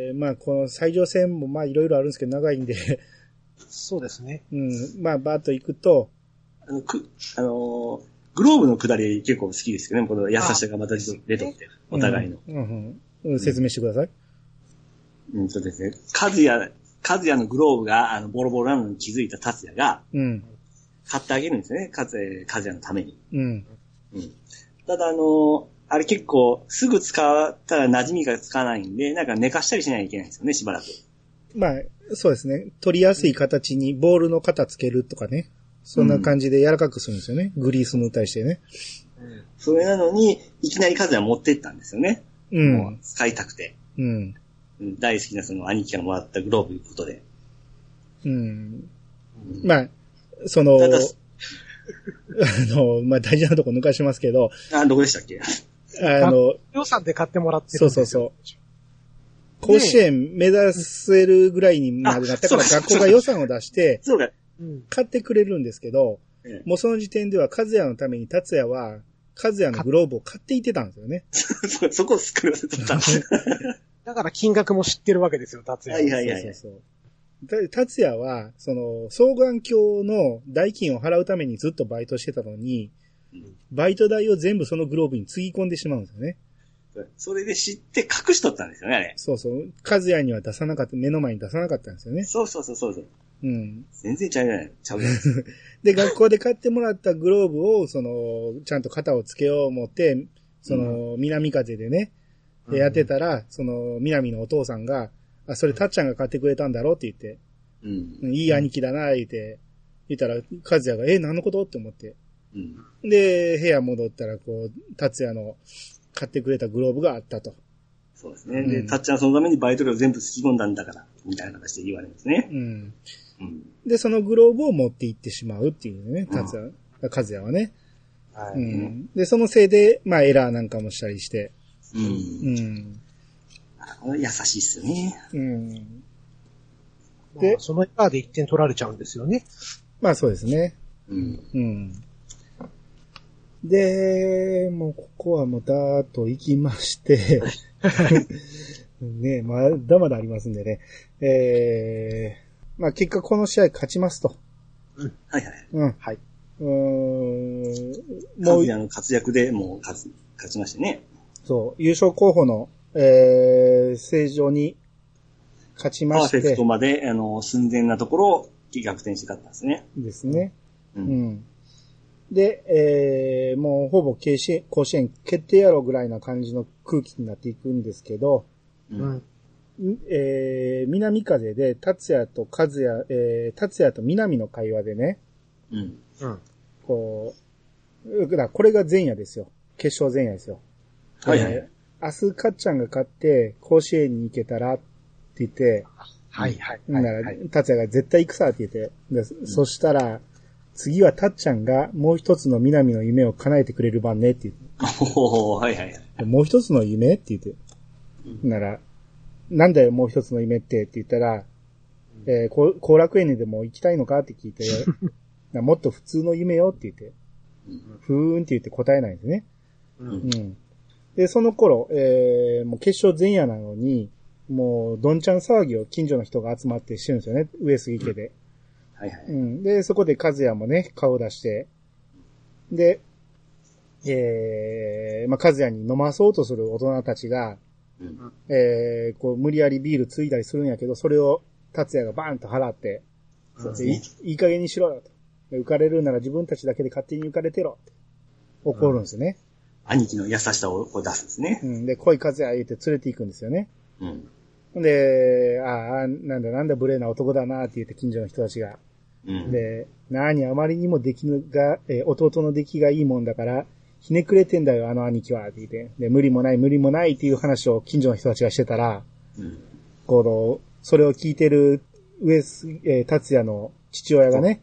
えー、まあこの最上戦もまあいろいろあるんですけど長いんで、そうですね。うん。まあバーッと行くと、あの、く、あのーグローブの下り結構好きですけどね。この優しさがまた出とって、お互いの。うん。うんうん説明してください。うん、そうですね。カズヤ、カズヤのグローブが、あの、ボロボロなのに気づいた達也が、うん。買ってあげるんですよね。カズヤ、カズヤのために。うん。うん。ただ、あのーあれ結構、すぐ使ったら馴染みがつかないんで、なんか寝かしたりしないといけないんですよね、しばらく。まあ、そうですね。取りやすい形にボールの型つけるとかね。そんな感じで柔らかくするんですよね。グリースに対してね。それなのに、いきなりカズヤ持ってったんですよね。うん使いたくて。うん。うん大好きなその兄貴がもらったグローブいうことで。うん。まあ、その、ただあの、まあ大事なとこ抜かしますけど、あ、どこでしたっけ？<laughs> あの、予算で買ってもらってそうそうそう。甲子園目指せるぐらいにまでなったから学校が予算を出してそうか。買ってくれるんですけど、ええもうその時点では和也のために達也は、和也のグローブを買っていってたんですよね。<laughs> そそこを救わせてた。<laughs> だから金額も知ってるわけですよ、達也。はいはいはいそうそうそう。で達也は、その、双眼鏡の代金を払うためにずっとバイトしてたのに、バイト代を全部そのグローブにつぎ込んでしまうんですよね。それで知って隠しとったんですよね、あれ。そうそう。和也には出さなかった、目の前に出さなかったんですよね。そうそうそうそうそう。うん。全然ちゃうじゃない。ちゃうじゃないですか。<laughs> で、学校で買ってもらったグローブを、その、ちゃんと肩をつけよう思って、その、南風でね、でやってたら、その、南のお父さんが、あ、それたっちゃんが買ってくれたんだろ？って言って、うん。うんいい兄貴だな、言って、言ったら、和也が、え、何のこと？って思って。うん。で、部屋戻ったら、こう、達也の買ってくれたグローブがあったと。そうですね。で、うんたっちゃんはそのためにバイト料全部突き込んだんだから、みたいな形で言われますね。うん。うん。で、そのグローブを持って行ってしまうっていうね、達也、和也はね。はい。うん。で、そのせいで、まあ、エラーなんかもしたりして。う。うんん。あ優しいっすよね。うん。でまあそのエラーで1点取られちゃうんですよね。まあそうですね。うん。うん。で、もうここはもうダーッと行きまして、<laughs> ね、まだまだありますんでね。えー、まあ結果この試合勝ちますと。はいはい。うん。はい。うーん。カもうズヤの活躍でもう勝つ、勝ちましたね。そう、優勝候補の、えー、正常に勝ちましてパーフェクト、まで、あの、寸前なところを逆転して勝ったんですね。ですね。う。うんん。で、えー、もうほぼ甲子園甲子園決定やろぐらいな感じの空気になっていくんですけど、う。うんん。んえー、南風で、達也と和也、えー、達也と南の会話でね、うん。うん。こう、だからこれが前夜ですよ。決勝前夜ですよ。はいはい。えー明日、かっちゃんが勝って、甲子園に行けたらって言って、はいはい。だからはい。、達也が絶対行くさって言って、でそしたら、次はたっちゃんがもう一つの南の夢を叶えてくれる番ねって言って、おーはいはいはい。もう一つの夢って言って、なら、なんだよもう一つの夢ってって言ったら、えー、後楽園にでも行きたいのかって聞いて、<laughs> なもっと普通の夢よって言って、ふーんって言って答えないんですね。う。うんん。で、その頃、えー、もう決勝前夜なのに、もう、どんちゃん騒ぎを近所の人が集まってしてるんですよね、上杉家で。はいはい。うん。で、そこで和也もね、顔出して、で、えー、まあ、和也に飲まそうとする大人たちが、うん。えー、こう、無理やりビールついたりするんやけど、それを達也がバーンと払って、そうですね。いい加減にしろよと。で浮かれるなら自分たちだけで勝手に浮かれてろって怒るんですよね。兄貴の優しさをこう出すんですね。うん。で、恋和也言って連れて行くんですよね。うん。で、ああ、なんだなんだ無礼な男だなって言って近所の人たちが。うん。で、なにあまりにも出来が、えー弟の出来がいいもんだから、ひねくれてんだよ、あの兄貴は、って言って。で、無理もない、無理もないっていう話を近所の人たちがしてたら、うん。この、それを聞いてる上す、えー達也の父親がね、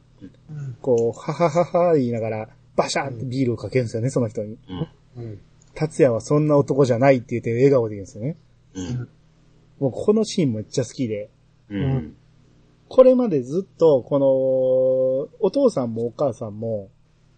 うん。こう、はははは言いながら、バシャーってビールをかけるんですよね、その人に。うん。うん。達也はそんな男じゃないって言って笑顔で言うんですよね。うん。もうこのシーンめっちゃ好きで。うん。これまでずっと、この、お父さんもお母さんも、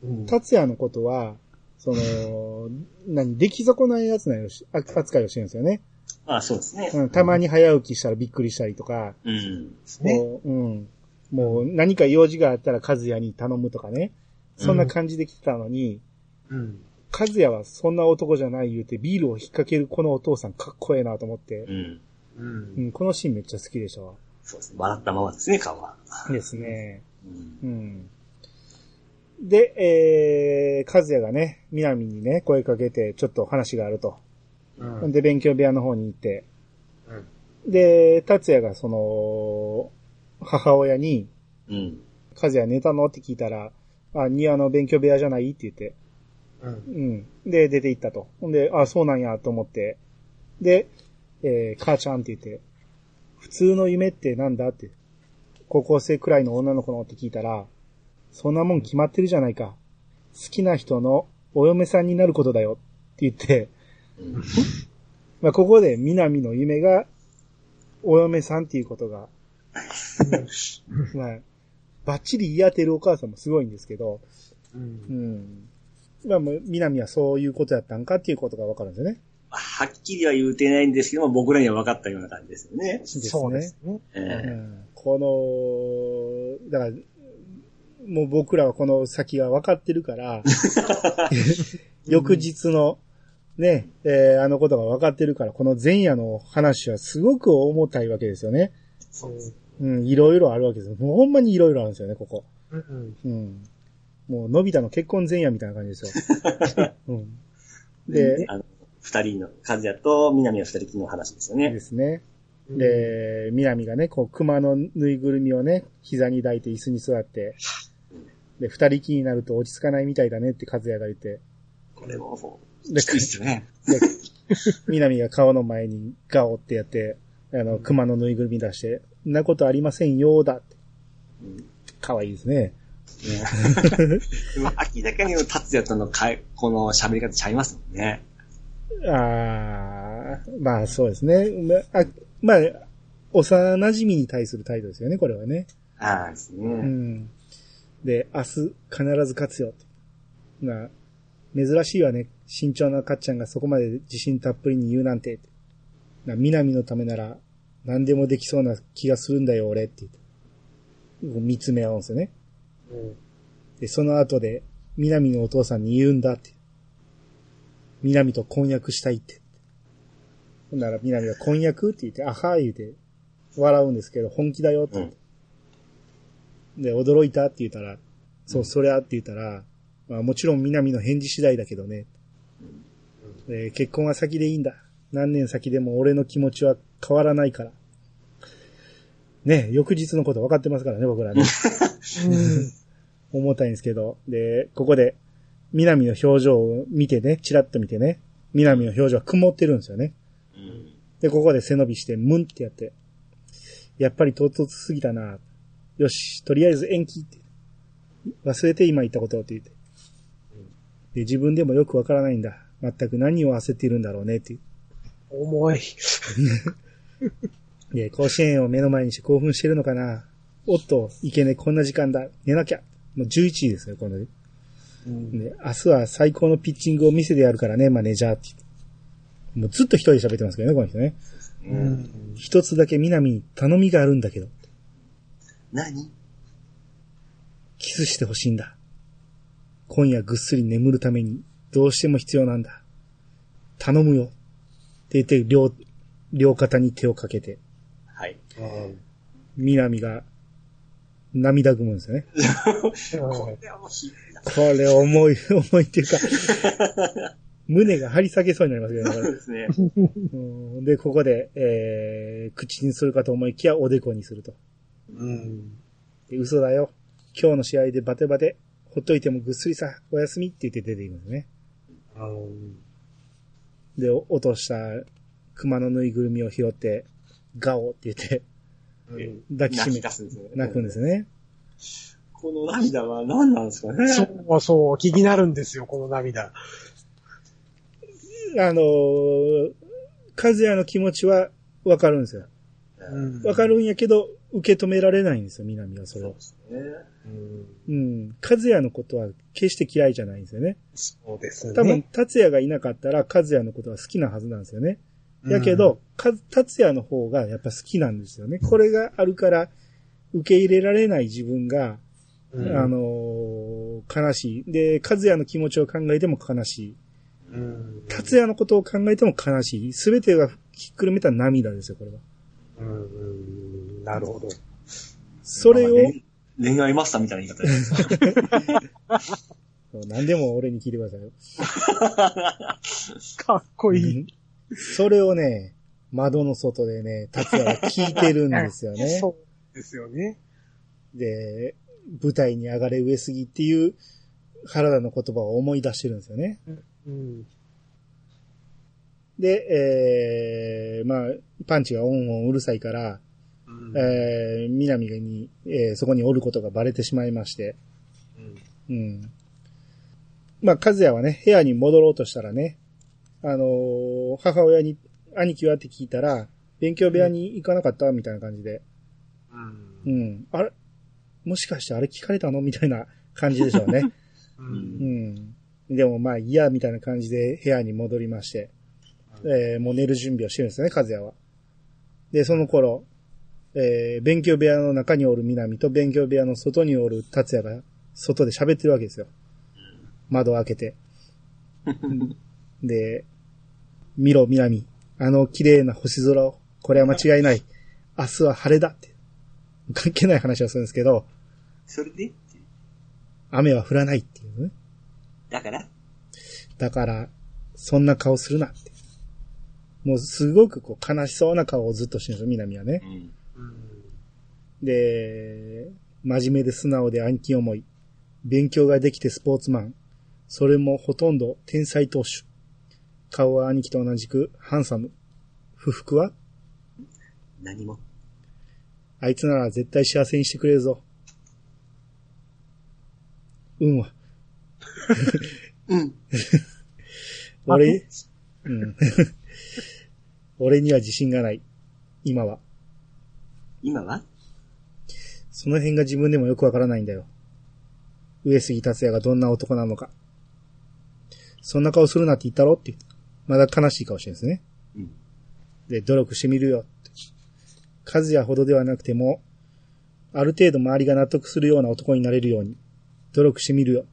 うん。達也のことは、その、<laughs> 何、出来損ないやつなよし、あ扱いをしてるんですよね。あそうですね。うん、たまに早起きしたらびっくりしたりとか、うん。ね。もう、うん。もう何か用事があったら和也に頼むとかね。そんな感じで来てたのに、うん。和也はそんな男じゃない言うてビールを引っ掛けるこのお父さんかっこええなと思ってう、ん。うんう。ん、このシーンめっちゃ好きでしたわ。そうですね。笑ったままですね、顔は。ですね。うん。うん。で、えー、和也がね、南にね、声かけて、ちょっと話があると。うん。で、勉強部屋の方に行って、うん。で、達也がその、母親に、うん。和也寝たの？って聞いたら、あ、庭の勉強部屋じゃない？って言って、うん。うん。で、出て行ったと。ほんで、あ、そうなんやと思って、で、えー母ちゃんって言って、普通の夢ってなんだって、高校生くらいの女の子のって聞いたら、そんなもん決まってるじゃないか。好きな人のお嫁さんになることだよって言って、うん。まあ、ここで南の夢が、お嫁さんっていうことが、まあ、バッチリ言い当てるお母さんもすごいんですけど、う。うんん。まあ、もう南はそういうことやったんかっていうことがわかるんですよね。はっきりは言うてないんですけども、僕らには分かったような感じですよね。そうですね。えうえん。この、だから、もう僕らはこの先が分かってるから、<laughs> 翌日の、ね、えーあのことが分かってるから、この前夜の話はすごく重たいわけですよね。そう。うん、いろいろあるわけです。もうほんまにいろいろあるんですよね、ここ。うん。うん。もう、のび太の結婚前夜みたいな感じですよ。<laughs> うん。で、あの、二人の、和也と南は二人きりの話ですよね。ですね。で、南がね、こう、熊のぬいぐるみをね、膝に抱いて椅子に座って、で、二人きりになると落ち着かないみたいだねって和也が言って、これも、もう、できついね。で、南が顔の前にガオってやって、あの、熊のぬいぐるみ出して、んなことありませんよ、だって。うん可愛いですね。でも <laughs> 明らかに達也とのかいこの喋り方ちゃいますもんね。あーまあそうですね。まあ、まあ、幼馴染に対する態度ですよね、これはね。ああですね。うん。で、明日必ず勝つよ。が、珍しいわね。慎重なかっちゃんがそこまで自信たっぷりに言うなんて。な、南のためなら何でもできそうな気がするんだよ、俺って言って。見つめ合うんですよね。うん。で、その後で、南のお父さんに言うんだって。南と婚約したいって。ほんなら南が婚約って言って、あはー言うて、笑うんですけど、本気だよって言って。で、驚いたって言ったら、そう、そりゃって言ったら、まあもちろん南の返事次第だけどね。で結婚は先でいいんだ。何年先でも俺の気持ちは変わらないから。ね翌日のこと分かってますからね、僕らね。<laughs> うん。重たいんですけど。で、ここで、南の表情を見てね、チラッと見てね、南の表情は曇ってるんですよね。うん。で、ここで背伸びして、ムンってやって、やっぱり唐突すぎたな。よし、とりあえず延期って。忘れて今言ったことって言って。で、自分でもよくわからないんだ。全く何を焦っているんだろうねっていう。重い。<laughs> で、甲子園を目の前にして興奮してるのかな。おっと、いけね、こんな時間だ。寝なきゃ。もう11時ですよ、この。うん。で、明日は最高のピッチングを見せてやるからね、マネージャーって。もうずっと一人で喋ってますけどね、この人ね。う。うんん。一つだけ南に頼みがあるんだけど、何？キスしてほしいんだ。今夜ぐっすり眠るためにどうしても必要なんだ。頼むよ。って言って、両、両肩に手をかけて、はい。南が涙ぐむんですよね。これはもうひ、これ重い、<laughs> 重いっていうか、胸が張り裂けそうになりますけどねそうですね。うん。で、ここで、えー、口にするかと思いきやおでこにすると。うん。で嘘だよ。今日の試合でバテバテ。ほっといてもぐっすりさ、おやすみって言って出ていくんですね。で、お落とした熊のぬいぐるみを拾って、ガオって言って、抱きしめ泣き出、すんですよね。泣くんですね。この涙は何なんですかね。そうそう、気になるんですよ、この涙。あのー、和也の気持ちはわかるんですよ。うんわかるんやけど、受け止められないんですよ、南はそれをそうで。すね。うんうん。和也のことは決して嫌いじゃないんですよね。そうですね。多分、達也がいなかったら、和也のことは好きなはずなんですよね。やけど、か達也の方がやっぱ好きなんですよね。これがあるから、受け入れられない自分が、うん、あのー悲しい。で、和也の気持ちを考えても悲しい。うん、達也のことを考えても悲しい。すべてがひっくるめた涙ですよ、これは。うんうん、なるほど。それを、まあ恋恋愛マスターみたいな言い方です。<laughs> 何でも俺に聞いてくださいよ。<laughs> かっこいい。うんそれをね、窓の外でね、達也は聞いてるんですよね。<laughs> そうですよね。で、舞台に上がれ上杉っていう原田の言葉を思い出してるんですよね。うん。で、えー、まあ、パンチがオンオンうるさいから、うんえー、南に、えーそこにおることがバレてしまいまして、うんうん。まあ、和也はね、部屋に戻ろうとしたらね、あのー母親に、兄貴はって聞いたら、勉強部屋に行かなかったみたいな感じで、うんうん。あれ？もしかしてあれ聞かれたの？みたいな感じでしょうね。う <laughs> うんん。でもまあ嫌みたいな感じで部屋に戻りまして、えーもう寝る準備をしてるんですよね、和也は。で、その頃、えー勉強部屋の中におる南と勉強部屋の外におる達也が外で喋ってるわけですよ。窓を開けて。<laughs> で、見ろ南、あの綺麗な星空を、これは間違いない。明日は晴れだって。関係ない話をするんですけど、それで？雨は降らないっていうね。だから？だから、そんな顔するなって。もうすごくこう悲しそうな顔をずっとしてるんですよ、南はねう。ん。うんで、真面目で素直で暗記思い。勉強ができてスポーツマン。それもほとんど天才投手。顔は兄貴と同じくハンサム。不服は？何も。あいつなら絶対幸せにしてくれるぞ。運は。うん。<laughs> 俺、うん。<laughs> 俺には自信がない。今は。今は？その辺が自分でもよくわからないんだよ。上杉達也がどんな男なのか。そんな顔するなって言ったろ？って言って。まだ悲しい顔してるんですね。うん。で、努力してみるよって。和也ほどではなくても、ある程度周りが納得するような男になれるように、努力してみるよ。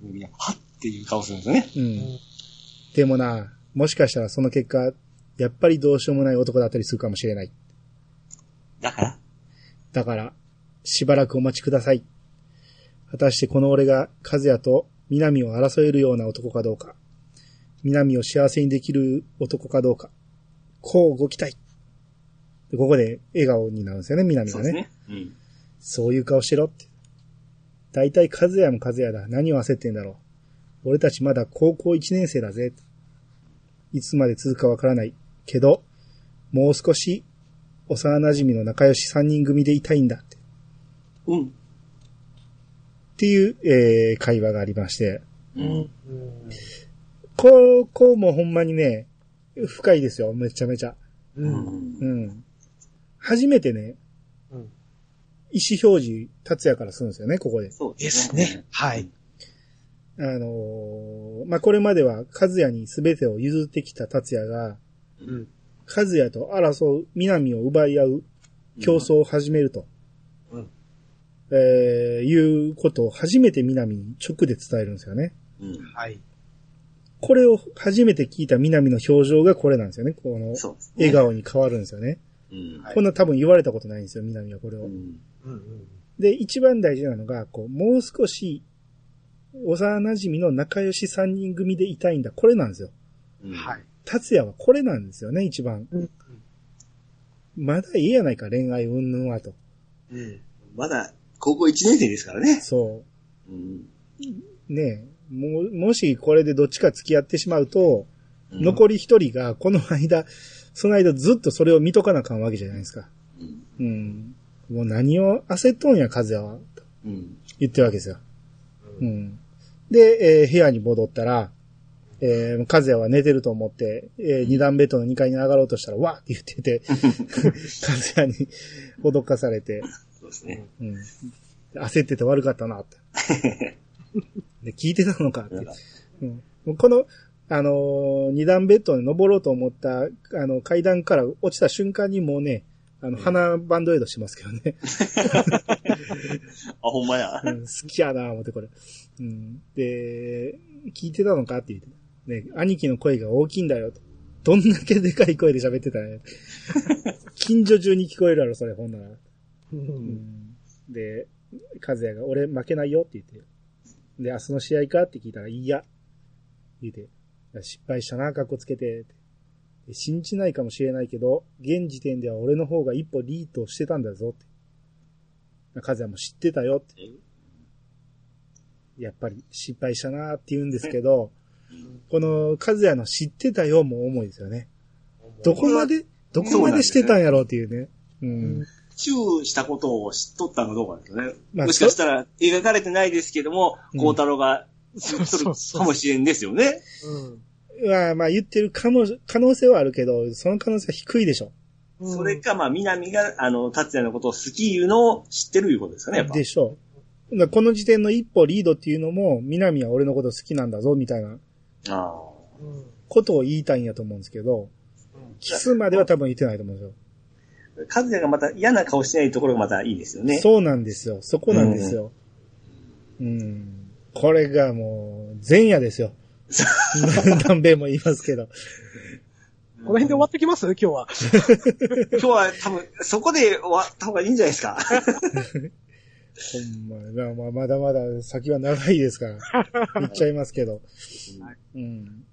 みんな、はっっていう顔するんですよね。うん。でもな、もしかしたらその結果、やっぱりどうしようもない男だったりするかもしれない。だから？だから、しばらくお待ちください。果たしてこの俺が和也と南を争えるような男かどうか、南を幸せにできる男かどうか、こうご期待。でここで笑顔になるんですよね、南がね。そうですね。うん。そういう顔しろって。大体和也も和也だ。何を焦ってんだろう。俺たちまだ高校1年生だぜ。いつまで続くかわからない。けど、もう少し幼馴染の仲良し3人組でいたいんだって。うん。っていう、えー、会話がありまして。うん。うん。ここもほんまにね、深いですよ。めちゃめちゃ。う。うん。うんん。初めてね、うん意思表示、達也からするんですよね、ここで。そうですね。はい。あのーまあ、これまでは和也に全てを譲ってきた達也が、うん。和也と争う、南を奪い合う競争を始めると。うんえーいうことを初めて南に直で伝えるんですよね。うん。はい。これを初めて聞いた南の表情がこれなんですよね。この。笑顔に変わるんですよね。うん。はいこんな多分言われたことないんですよ、南はこれを。うん。で、一番大事なのが、こう、もう少し、幼馴染の仲良し三人組でいたいんだ。これなんですよ。うんはい。達也はこれなんですよね、一番。うん。まだいいやないか、恋愛云々はと。うん。まだ、高校1年生ですからね。そうん。う。ねえ。もう、もしこれでどっちか付き合ってしまうと、うん残り一人がこの間、その間ずっとそれを見とかなあかんわけじゃないですか。うん。うん。もう何を焦っとんや、和也は。とうん。言ってるわけですよ。う。うんん。で、えー部屋に戻ったら、えー、和也は寝てると思って、えー二段ベッドの2階に上がろうとしたら、わーって言ってて、<laughs> 和也に脅かされて、そうですね。うん。焦ってて悪かったなって。<laughs> で、聞いてたのかって。うん、もうこの、あのー二段ベッドに登ろうと思った、あの、階段から落ちた瞬間にもうね、あの、鼻バンドエイドしますけどね。<laughs> あ、ほんまや。うん好きやな思ってこれ。うん。で、聞いてたのかって言って。ね、兄貴の声が大きいんだよと。どんだけでかい声で喋ってたね。<laughs> 近所中に聞こえるやろ、それ、ほんなら。う。うんん。で、和也が、俺負けないよって言って。で、明日の試合かって聞いたら、いや。言うて。失敗したな、格好つけて。で信じないかもしれないけど、現時点では俺の方が一歩リードしてたんだぞって。和也も知ってたよって。やっぱり失敗したなって言うんですけど、この和也の知ってたよも重いですよね。どこまで、どこまでしてたんやろうっていうね。うん。チューしたことを知っとったのかどうかですよね。まあもしかしたら描かれてないですけども、うん孝太郎がそうそうそうかもしれんですよね。うん。まあまあ言ってる可能可能性はあるけど、その可能性は低いでしょ。うんそれか、まあ、南が、あの、達也のことを好きいうのを知ってるいうことですかね、やっぱ。でしょう。この時点の一歩リードっていうのも、南は俺のこと好きなんだぞ、みたいなあうん。ことを言いたいんやと思うんですけど、キスまでは多分言ってないと思うんですよ。あ。和也がまた嫌な顔してないところがまたいいですよね。そうなんですよ。そこなんですよ。うん。これがもう、前夜ですよ。<laughs> 何べんも言いますけど。この辺で終わってきます？今日は。<laughs> 今日は多分、そこで終わった方がいいんじゃないですか。<laughs> ほんま、まあまあまだまだ先は長いですから。言っちゃいますけど。うん。